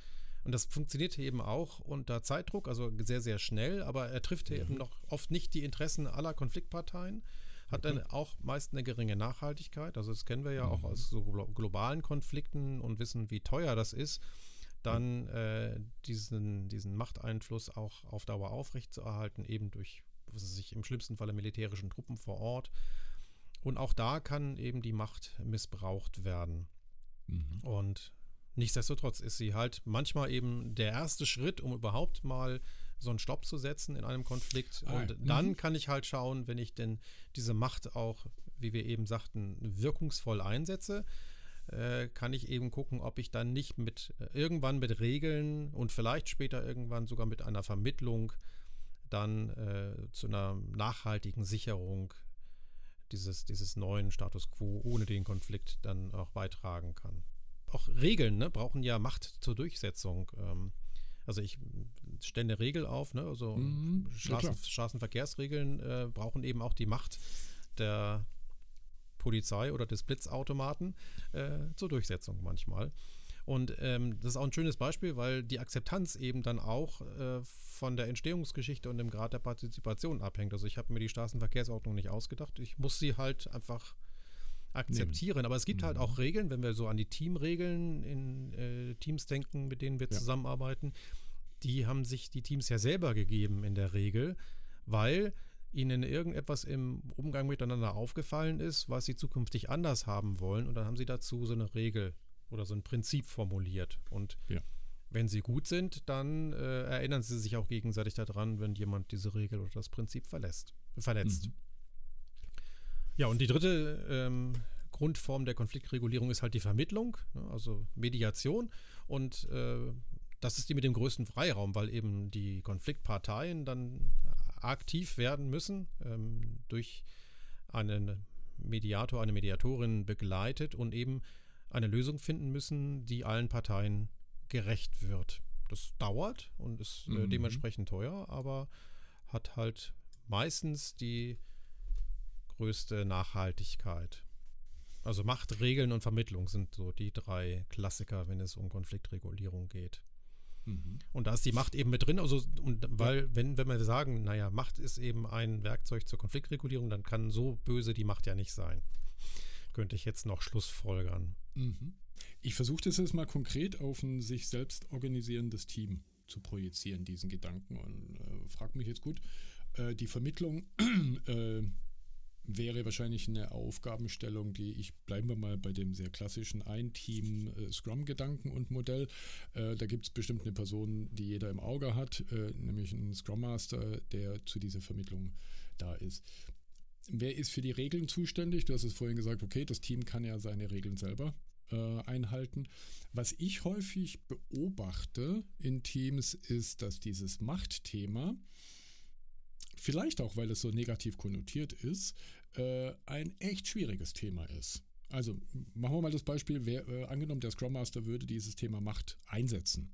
Und das funktioniert eben auch unter Zeitdruck, also sehr, sehr schnell, aber er trifft mhm. eben noch oft nicht die Interessen aller Konfliktparteien hat dann auch meist eine geringe Nachhaltigkeit. Also das kennen wir ja mhm. auch aus so globalen Konflikten und wissen, wie teuer das ist, dann äh, diesen, diesen Machteinfluss auch auf Dauer aufrechtzuerhalten, eben durch was sich im schlimmsten Falle militärischen Truppen vor Ort. Und auch da kann eben die Macht missbraucht werden. Mhm. Und nichtsdestotrotz ist sie halt manchmal eben der erste Schritt, um überhaupt mal so einen Stopp zu setzen in einem Konflikt. Ah, und dann mhm. kann ich halt schauen, wenn ich denn diese Macht auch, wie wir eben sagten, wirkungsvoll einsetze, äh, kann ich eben gucken, ob ich dann nicht mit äh, irgendwann mit Regeln und vielleicht später irgendwann sogar mit einer Vermittlung dann äh, zu einer nachhaltigen Sicherung dieses, dieses neuen Status quo ohne den Konflikt dann auch beitragen kann. Auch Regeln ne, brauchen ja Macht zur Durchsetzung. Ähm, also ich stelle eine Regel auf, ne? also mhm, Straßen, Straßenverkehrsregeln äh, brauchen eben auch die Macht der Polizei oder des Blitzautomaten äh, zur Durchsetzung manchmal. Und ähm, das ist auch ein schönes Beispiel, weil die Akzeptanz eben dann auch äh, von der Entstehungsgeschichte und dem Grad der Partizipation abhängt. Also ich habe mir die Straßenverkehrsordnung nicht ausgedacht. Ich muss sie halt einfach akzeptieren. Nehmen. Aber es gibt halt mhm. auch Regeln, wenn wir so an die Teamregeln in äh, Teams denken, mit denen wir ja. zusammenarbeiten, die haben sich die Teams ja selber gegeben in der Regel, weil ihnen irgendetwas im Umgang miteinander aufgefallen ist, was sie zukünftig anders haben wollen. Und dann haben sie dazu so eine Regel oder so ein Prinzip formuliert. Und ja. wenn sie gut sind, dann äh, erinnern sie sich auch gegenseitig daran, wenn jemand diese Regel oder das Prinzip verlässt, verletzt. Mhm. Ja, und die dritte ähm, Grundform der Konfliktregulierung ist halt die Vermittlung, ne, also Mediation. Und äh, das ist die mit dem größten Freiraum, weil eben die Konfliktparteien dann aktiv werden müssen, ähm, durch einen Mediator, eine Mediatorin begleitet und eben eine Lösung finden müssen, die allen Parteien gerecht wird. Das dauert und ist äh, mhm. dementsprechend teuer, aber hat halt meistens die größte Nachhaltigkeit. Also Macht, Regeln und Vermittlung sind so die drei Klassiker, wenn es um Konfliktregulierung geht. Mhm. Und da ist die Macht eben mit drin. Also, und weil, wenn, wenn wir sagen, naja, Macht ist eben ein Werkzeug zur Konfliktregulierung, dann kann so böse die Macht ja nicht sein. Könnte ich jetzt noch Schlussfolgern. Mhm. Ich versuche das jetzt mal konkret auf ein sich selbst organisierendes Team zu projizieren, diesen Gedanken. Und äh, frage mich jetzt gut, äh, die Vermittlung äh, wäre wahrscheinlich eine Aufgabenstellung, die ich, bleiben wir mal bei dem sehr klassischen Ein-Team-Scrum-Gedanken und Modell. Äh, da gibt es bestimmt eine Person, die jeder im Auge hat, äh, nämlich einen Scrum Master, der zu dieser Vermittlung da ist. Wer ist für die Regeln zuständig? Du hast es vorhin gesagt, okay, das Team kann ja seine Regeln selber äh, einhalten. Was ich häufig beobachte in Teams ist, dass dieses Machtthema vielleicht auch, weil es so negativ konnotiert ist, äh, ein echt schwieriges Thema ist. Also machen wir mal das Beispiel, wer, äh, angenommen der Scrum Master würde dieses Thema Macht einsetzen,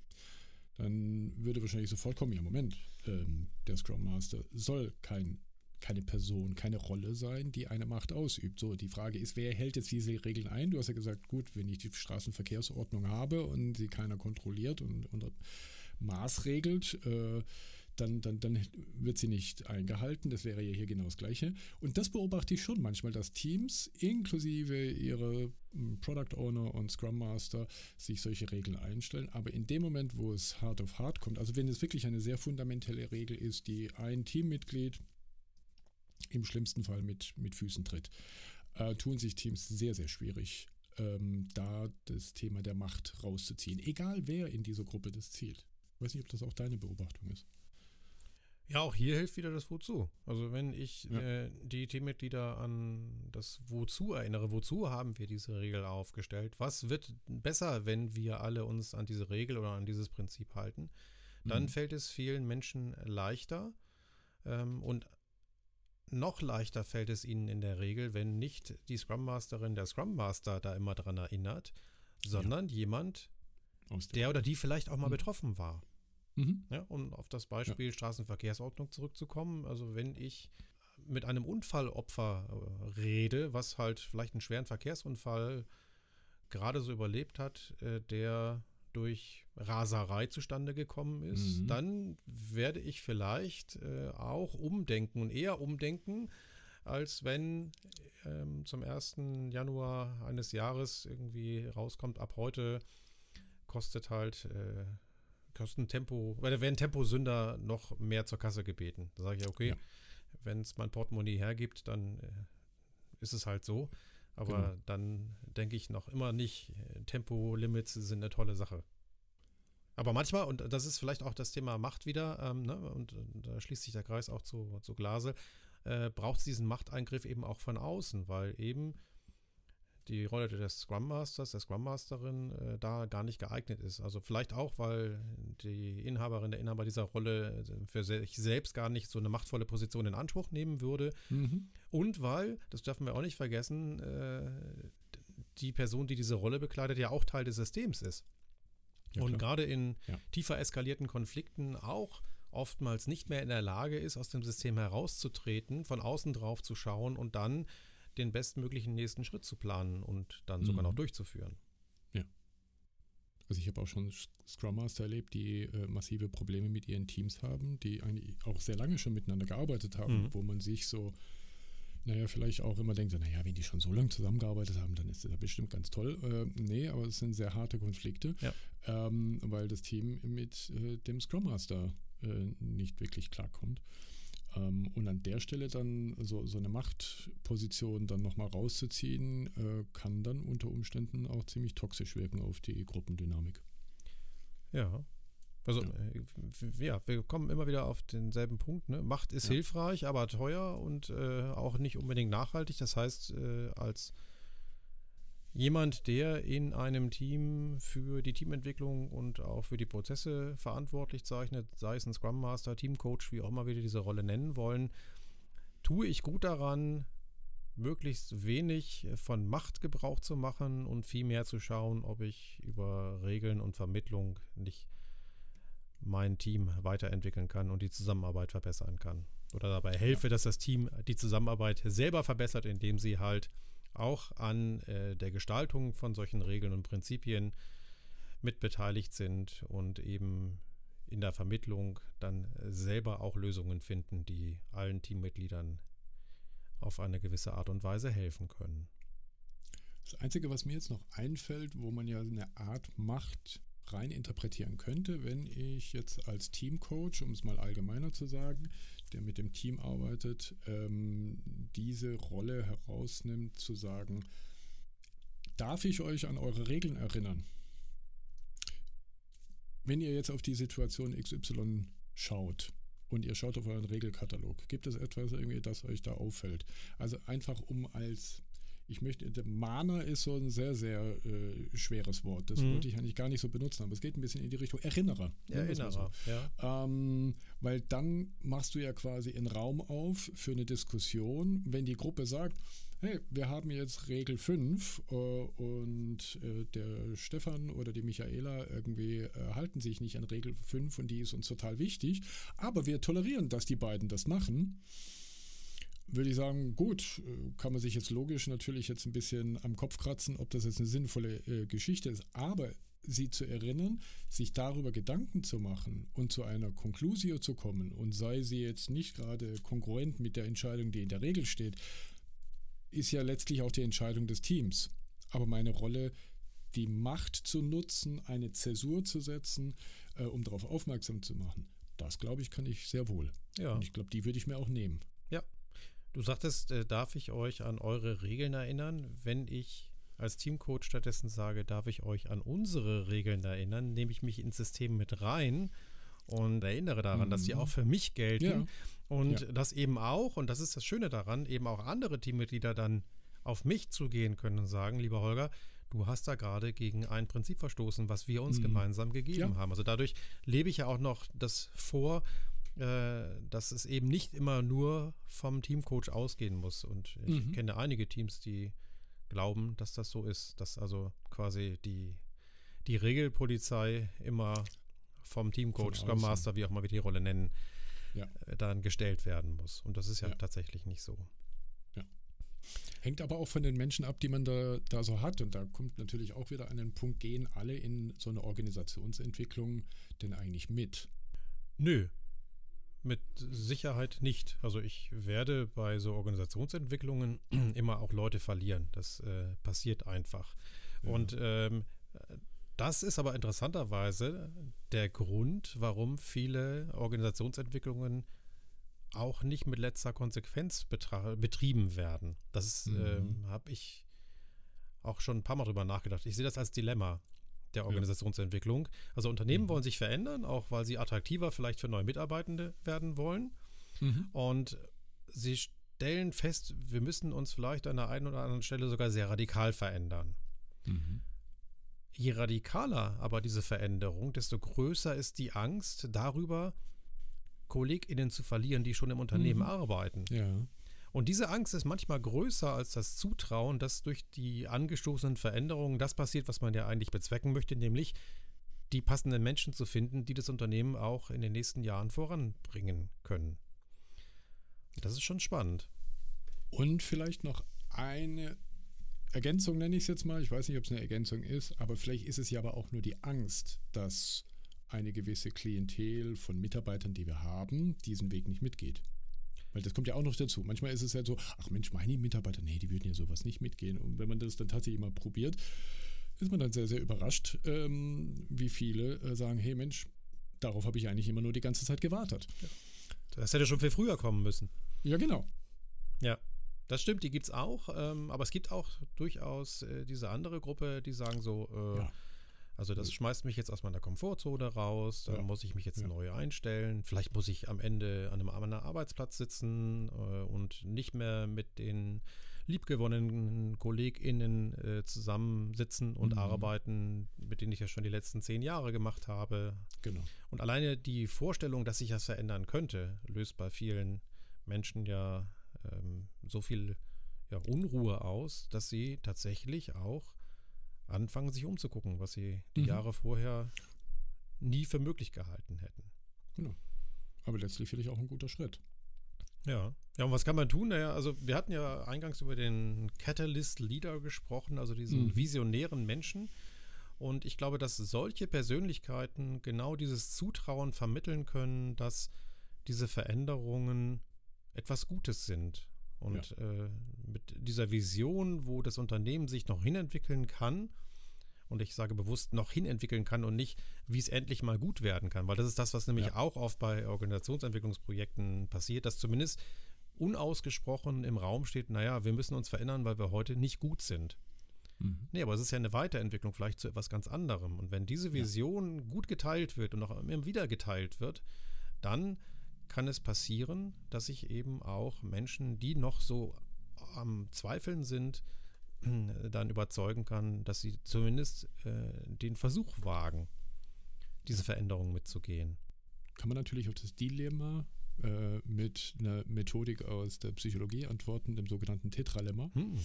dann würde wahrscheinlich sofort kommen, ja Moment, ähm, der Scrum Master soll kein, keine Person, keine Rolle sein, die eine Macht ausübt. So, die Frage ist, wer hält jetzt diese Regeln ein? Du hast ja gesagt, gut, wenn ich die Straßenverkehrsordnung habe und sie keiner kontrolliert und, und maßregelt, äh, dann, dann, dann wird sie nicht eingehalten. Das wäre ja hier genau das Gleiche. Und das beobachte ich schon manchmal, dass Teams inklusive ihre hm, Product Owner und Scrum Master sich solche Regeln einstellen. Aber in dem Moment, wo es hart auf hart kommt, also wenn es wirklich eine sehr fundamentelle Regel ist, die ein Teammitglied im schlimmsten Fall mit, mit Füßen tritt, äh, tun sich Teams sehr, sehr schwierig, ähm, da das Thema der Macht rauszuziehen. Egal wer in dieser Gruppe das zielt. Ich weiß nicht, ob das auch deine Beobachtung ist. Ja, auch hier hilft wieder das Wozu. Also wenn ich ja. äh, die Teammitglieder an das Wozu erinnere, wozu haben wir diese Regel aufgestellt? Was wird besser, wenn wir alle uns an diese Regel oder an dieses Prinzip halten? Dann mhm. fällt es vielen Menschen leichter ähm, und noch leichter fällt es ihnen in der Regel, wenn nicht die Scrum Masterin, der Scrum Master da immer dran erinnert, sondern ja. jemand, der oder die vielleicht auch mal mhm. betroffen war. Mhm. Ja, um auf das Beispiel ja. Straßenverkehrsordnung zurückzukommen. Also wenn ich mit einem Unfallopfer äh, rede, was halt vielleicht einen schweren Verkehrsunfall gerade so überlebt hat, äh, der durch Raserei zustande gekommen ist, mhm. dann werde ich vielleicht äh, auch umdenken und eher umdenken, als wenn ähm, zum 1. Januar eines Jahres irgendwie rauskommt, ab heute kostet halt äh, Kostentempo, weil da werden Temposünder noch mehr zur Kasse gebeten. Da sage ich, okay, ja. wenn es mein Portemonnaie hergibt, dann äh, ist es halt so. Aber genau. dann denke ich noch immer nicht, äh, Tempolimits sind eine tolle Sache. Aber manchmal, und das ist vielleicht auch das Thema Macht wieder, ähm, ne, und, und, da schließt sich der Kreis auch zu, zu Glase, äh, braucht es diesen Machteingriff eben auch von außen, weil eben die Rolle des Scrum Masters, der Scrum Masterin äh, da gar nicht geeignet ist. Also vielleicht auch, weil die Inhaberin, der Inhaber dieser Rolle äh, für sich selbst gar nicht so eine machtvolle Position in Anspruch nehmen würde. Mhm. Und weil, das dürfen wir auch nicht vergessen, äh, die Person, die diese Rolle bekleidet, ja auch Teil des Systems ist. Ja, und gerade in ja. tiefer eskalierten Konflikten auch oftmals nicht mehr in der Lage ist, aus dem System herauszutreten, von außen drauf zu schauen und dann den bestmöglichen nächsten Schritt zu planen und dann sogar mhm. noch durchzuführen. Ja. Also ich habe auch schon Scrum Master erlebt, die äh, massive Probleme mit ihren Teams haben, die eigentlich auch sehr lange schon miteinander gearbeitet haben, mhm. wo man sich so naja, vielleicht auch immer denkt, naja, wenn die schon so lange zusammengearbeitet haben, dann ist das ja bestimmt ganz toll. Äh, nee, aber es sind sehr harte Konflikte, Ja. ähm, weil das Team mit äh, dem Scrum Master äh, nicht wirklich klarkommt. Ähm, und an der Stelle dann so, so eine Machtposition dann nochmal rauszuziehen, äh, kann dann unter Umständen auch ziemlich toxisch wirken auf die Gruppendynamik. Ja. Also, Ja. äh, ja, wir kommen immer wieder auf denselben Punkt. Ne? Macht ist Ja. hilfreich, aber teuer und äh, auch nicht unbedingt nachhaltig. Das heißt, äh, als jemand, der in einem Team für die Teamentwicklung und auch für die Prozesse verantwortlich zeichnet, sei es ein Scrum Master, Teamcoach, wie auch immer wir diese Rolle nennen wollen, tue ich gut daran, möglichst wenig von Macht Gebrauch zu machen und viel mehr zu schauen, ob ich über Regeln und Vermittlung nicht mein Team weiterentwickeln kann und die Zusammenarbeit verbessern kann. Oder dabei helfe, dass das Team die Zusammenarbeit selber verbessert, indem sie halt auch an äh, der Gestaltung von solchen Regeln und Prinzipien mitbeteiligt sind und eben in der Vermittlung dann selber auch Lösungen finden, die allen Teammitgliedern auf eine gewisse Art und Weise helfen können. Das Einzige, was mir jetzt noch einfällt, wo man ja eine Art Macht rein interpretieren könnte, wenn ich jetzt als Teamcoach, um es mal allgemeiner zu sagen, der mit dem Team arbeitet, ähm, diese Rolle herausnimmt, zu sagen, darf ich euch an eure Regeln erinnern? Wenn ihr jetzt auf die Situation XY schaut und ihr schaut auf euren Regelkatalog, gibt es etwas irgendwie, das euch da auffällt? Also einfach um als ich möchte, der Mahner ist so ein sehr, sehr äh, schweres Wort. Das Mhm. würde ich eigentlich gar nicht so benutzen, aber es geht ein bisschen in die Richtung Erinnerer. mal so. Erinnerer, ja. Ähm, weil dann machst du ja quasi einen Raum auf für eine Diskussion, wenn die Gruppe sagt, hey, wir haben jetzt Regel 5 äh, und äh, der Stefan oder die Michaela irgendwie äh, halten sich nicht an Regel 5 und die ist uns total wichtig, aber wir tolerieren, dass die beiden das machen würde ich sagen, gut, kann man sich jetzt logisch natürlich jetzt ein bisschen am Kopf kratzen, ob das jetzt eine sinnvolle äh, Geschichte ist, aber sie zu erinnern, sich darüber Gedanken zu machen und zu einer Conclusio zu kommen und sei sie jetzt nicht gerade konkurrent mit der Entscheidung, die in der Regel steht, ist ja letztlich auch die Entscheidung des Teams. Aber meine Rolle, die Macht zu nutzen, eine Zäsur zu setzen, äh, um darauf aufmerksam zu machen, das glaube ich, kann ich sehr wohl. ja. Und ich glaube, die würde ich mir auch nehmen. Du sagtest, äh, darf ich euch an eure Regeln erinnern? Wenn ich als Teamcoach stattdessen sage, darf ich euch an unsere Regeln erinnern, nehme ich mich ins System mit rein und erinnere daran, dass die Mhm. auch für mich gelten. Ja. Und Ja. dass eben auch, und das ist das Schöne daran, eben auch andere Teammitglieder dann auf mich zugehen können und sagen, lieber Holger, du hast da gerade gegen ein Prinzip verstoßen, was wir uns Mhm. gemeinsam gegeben Ja. haben. Also dadurch lebe ich ja auch noch das vor, dass es eben nicht immer nur vom Teamcoach ausgehen muss. Und ich Mhm. kenne einige Teams, die glauben, dass das so ist, dass also quasi die, die Regelpolizei immer vom Teamcoach, Scrum. Master, wie auch immer wir die Rolle nennen, Ja. äh, dann gestellt werden muss. Und das ist ja, Ja. tatsächlich nicht so. Hängt aber auch von den Menschen ab, die man da, da so hat. Und da kommt natürlich auch wieder an den Punkt, gehen alle in so eine Organisationsentwicklung denn eigentlich mit? Nö. Mit Sicherheit nicht. Also ich werde bei so Organisationsentwicklungen immer auch Leute verlieren. Das äh, passiert einfach. Ja. Und ähm, das ist aber interessanterweise der Grund, warum viele Organisationsentwicklungen auch nicht mit letzter Konsequenz betrieben werden. Das Mhm. ähm, habe ich auch schon ein paar Mal drüber nachgedacht. Ich sehe das als Dilemma der Organisationsentwicklung. Also Unternehmen Mhm. wollen sich verändern, auch weil sie attraktiver vielleicht für neue Mitarbeitende werden wollen. Und sie stellen fest, wir müssen uns vielleicht an der einen oder anderen Stelle sogar sehr radikal verändern. Mhm. Je radikaler aber diese Veränderung, desto größer ist die Angst darüber, KollegInnen zu verlieren, die schon im Unternehmen Mhm. arbeiten. Ja. Und diese Angst ist manchmal größer als das Zutrauen, dass durch die angestoßenen Veränderungen das passiert, was man ja eigentlich bezwecken möchte, nämlich die passenden Menschen zu finden, die das Unternehmen auch in den nächsten Jahren voranbringen können. Das ist schon spannend. Und vielleicht noch eine Ergänzung, nenne ich es jetzt mal. Ich weiß nicht, ob es eine Ergänzung ist, aber vielleicht ist es ja aber auch nur die Angst, dass eine gewisse Klientel von Mitarbeitern, die wir haben, diesen Weg nicht mitgeht. Weil das kommt ja auch noch dazu. Manchmal ist es ja so, ach Mensch, meine Mitarbeiter, nee, die würden ja sowas nicht mitgehen. Und wenn man das dann tatsächlich mal probiert, ist man dann sehr, sehr überrascht, ähm, wie viele äh, sagen, hey Mensch, darauf habe ich eigentlich immer nur die ganze Zeit gewartet. Das hätte schon viel früher kommen müssen. Ja, genau. Ja, das stimmt, die gibt es auch. Ähm, aber es gibt auch durchaus äh, diese andere Gruppe, die sagen so, äh, Ja. Also das schmeißt mich jetzt aus meiner Komfortzone raus, da Ja. muss ich mich jetzt Ja. neu einstellen. Vielleicht muss ich am Ende an einem, an einem Arbeitsplatz sitzen äh, und nicht mehr mit den liebgewonnenen KollegInnen äh, zusammensitzen und Mhm. arbeiten, mit denen ich ja schon die letzten zehn Jahre gemacht habe. Genau. Und alleine die Vorstellung, dass sich das verändern könnte, löst bei vielen Menschen ja ähm, so viel ja, Unruhe aus, dass sie tatsächlich auch anfangen, sich umzugucken, was sie die Mhm. Jahre vorher nie für möglich gehalten hätten. Genau. Aber letztlich finde ich auch ein guter Schritt. Ja. Ja, und was kann man tun? Naja, also wir hatten ja eingangs über den Catalyst Leader gesprochen, also diesen Mhm. visionären Menschen. Und ich glaube, dass solche Persönlichkeiten genau dieses Zutrauen vermitteln können, dass diese Veränderungen etwas Gutes sind. Und äh, mit dieser Vision, wo das Unternehmen sich noch hinentwickeln kann, und ich sage bewusst noch hinentwickeln kann und nicht, wie es endlich mal gut werden kann, weil das ist das, was nämlich Ja. auch oft bei Organisationsentwicklungsprojekten passiert, dass zumindest unausgesprochen im Raum steht, naja, wir müssen uns verändern, weil wir heute nicht gut sind. Mhm. Nee, aber es ist ja eine Weiterentwicklung vielleicht zu etwas ganz anderem. Und wenn diese Vision gut geteilt wird und auch immer wieder geteilt wird, dann kann es passieren, dass sich eben auch Menschen, die noch so am Zweifeln sind, dann überzeugen kann, dass sie zumindest äh, den Versuch wagen, diese Veränderung mitzugehen. Kann man natürlich auf das Dilemma äh, mit einer Methodik aus der Psychologie antworten, dem sogenannten Tetralemma. Hm.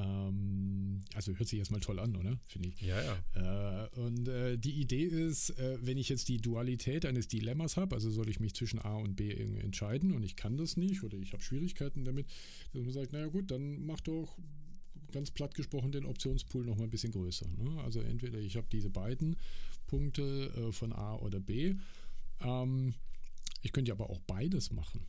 Ähm, also hört sich erstmal toll an, oder? Finde ich. Ja, ja. Äh, und äh, die Idee ist, äh, wenn ich jetzt die Dualität eines Dilemmas habe, also soll ich mich zwischen A und B irgendwie entscheiden und ich kann das nicht oder ich habe Schwierigkeiten damit, dass man sagt, naja gut, dann mach doch ganz platt gesprochen den Optionspool noch mal ein bisschen größer. Ne? Also entweder ich habe diese beiden Punkte äh, von A oder B. Ähm, ich könnte aber auch beides machen.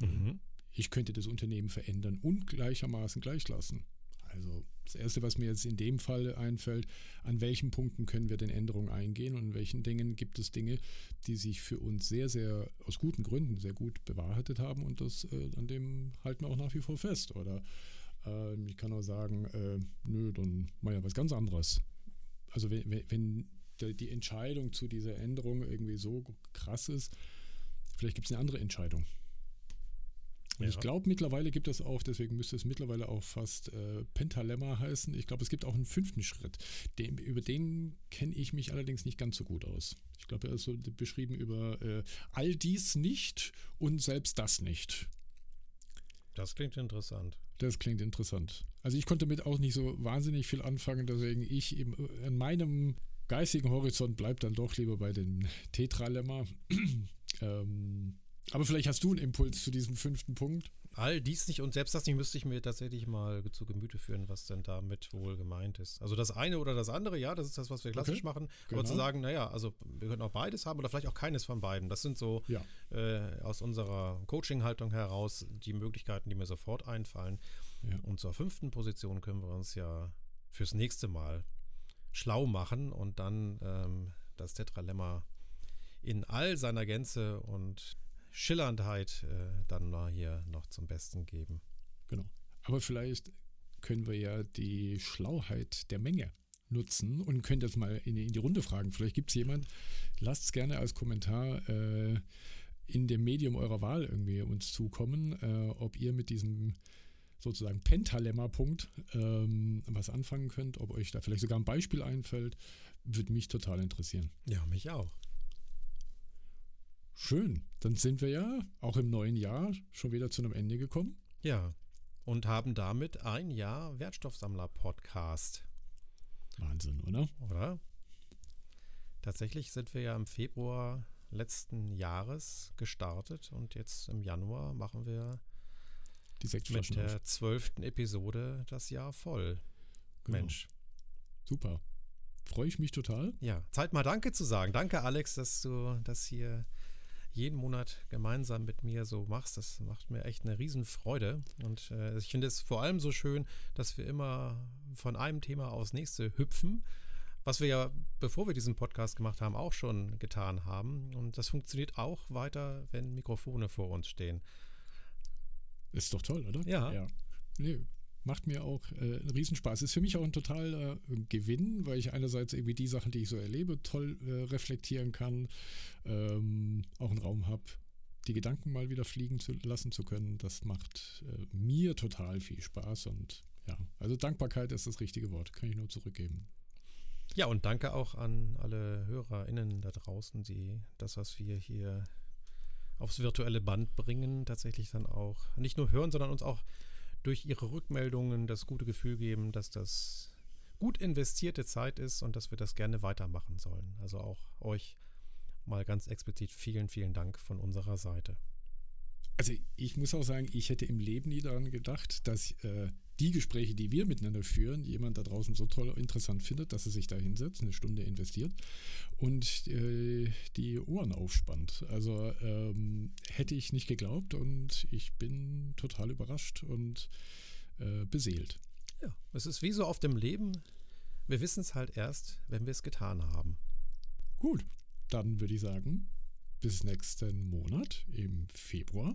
Mhm. Ich könnte das Unternehmen verändern und gleichermaßen gleich lassen. Also das Erste, was mir jetzt in dem Fall einfällt, an welchen Punkten können wir denn Änderungen eingehen und in welchen Dingen gibt es Dinge, die sich für uns sehr, sehr aus guten Gründen sehr gut bewahrheitet haben und das äh, an dem halten wir auch nach wie vor fest. Oder äh, ich kann auch sagen, äh, nö, dann mal ja was ganz anderes. Also wenn, wenn- die Entscheidung zu dieser Änderung irgendwie so krass ist, vielleicht gibt es eine andere Entscheidung. Und Ja. ich glaube, mittlerweile gibt es auch, deswegen müsste es mittlerweile auch fast äh, Pentalemma heißen. Ich glaube, es gibt auch einen fünften Schritt. Den, über den kenne ich mich allerdings nicht ganz so gut aus. Ich glaube, er ist so beschrieben über äh, all dies nicht und selbst das nicht. Das klingt interessant. Das klingt interessant. Also ich konnte damit auch nicht so wahnsinnig viel anfangen, deswegen ich im, an meinem geistigen Horizont bleibt dann doch lieber bei dem Tetralemma. ähm, aber vielleicht hast du einen Impuls zu diesem fünften Punkt. All dies nicht und selbst das nicht müsste ich mir tatsächlich mal zu Gemüte führen, was denn damit wohl gemeint ist. Also das eine oder das andere, ja, das ist das, was wir klassisch Okay, machen. Aber genau. zu sagen, naja, also wir können auch beides haben oder vielleicht auch keines von beiden. Das sind so Ja. äh, aus unserer Coaching-Haltung heraus die Möglichkeiten, die mir sofort einfallen. Ja. Und zur fünften Position können wir uns ja fürs nächste Mal schlau machen und dann ähm, das Tetralemma in all seiner Gänze und Schillerndheit äh, dann mal hier noch zum Besten geben. Genau. Aber vielleicht können wir ja die Schlauheit der Menge nutzen und können das mal in, in die Runde fragen. Vielleicht gibt es jemand, lasst es gerne als Kommentar äh, in dem Medium eurer Wahl irgendwie uns zukommen, äh, ob ihr mit diesem sozusagen Pentalemma-Punkt ähm, was anfangen könnt, ob euch da vielleicht sogar ein Beispiel einfällt, würde mich total interessieren. Ja, mich auch. Schön, dann sind wir ja auch im neuen Jahr schon wieder zu einem Ende gekommen. Ja. Und haben damit ein Jahr Wertstoffsammler-Podcast, Wahnsinn, oder? oder? Tatsächlich sind wir ja im Februar letzten Jahres gestartet und jetzt im Januar machen wir Die mit Sektflaschen auf. der zwölften Episode das Jahr voll. Genau. Mensch. Super. Freue ich mich total. Ja, Zeit mal Danke zu sagen. Danke, Alex, dass du das hier jeden Monat gemeinsam mit mir so machst. Das macht mir echt eine Riesenfreude. Und äh, ich finde es vor allem so schön, dass wir immer von einem Thema aufs nächste hüpfen. Was wir ja, bevor wir diesen Podcast gemacht haben, auch schon getan haben. Und das funktioniert auch weiter, wenn Mikrofone vor uns stehen. Ist doch toll, oder? Ja. ja. Nee, macht mir auch äh, einen Riesenspaß. Ist für mich auch ein totaler äh, Gewinn, weil ich einerseits irgendwie die Sachen, die ich so erlebe, toll äh, reflektieren kann, ähm, auch einen Raum habe, die Gedanken mal wieder fliegen zu lassen zu können. Das macht äh, mir total viel Spaß und ja, also Dankbarkeit ist das richtige Wort, kann ich nur zurückgeben. Ja, und danke auch an alle HörerInnen da draußen, die das, was wir hier aufs virtuelle Band bringen, tatsächlich dann auch nicht nur hören, sondern uns auch durch ihre Rückmeldungen das gute Gefühl geben, dass das gut investierte Zeit ist und dass wir das gerne weitermachen sollen. Also auch euch mal ganz explizit vielen, vielen Dank von unserer Seite. Also ich muss auch sagen, ich hätte im Leben nie daran gedacht, dass äh, die Gespräche, die wir miteinander führen, jemand da draußen so toll interessant findet, dass er sich da hinsetzt, eine Stunde investiert und äh, die Ohren aufspannt. Also ähm, hätte ich nicht geglaubt und ich bin total überrascht und äh, beseelt. Ja, es ist wie so auf dem Leben. Wir wissen es halt erst, wenn wir es getan haben. Gut, dann würde ich sagen, bis nächsten Monat im Februar.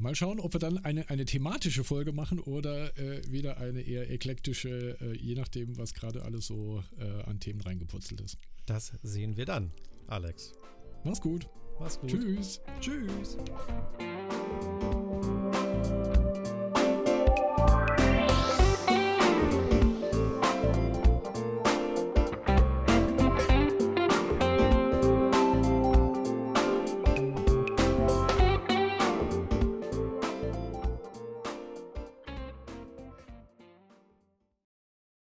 Mal schauen, ob wir dann eine, eine thematische Folge machen oder äh, wieder eine eher eklektische, äh, je nachdem, was gerade alles so äh, an Themen reingeputzelt ist. Das sehen wir dann, Alex. Mach's gut. Mach's gut. Tschüss. Tschüss.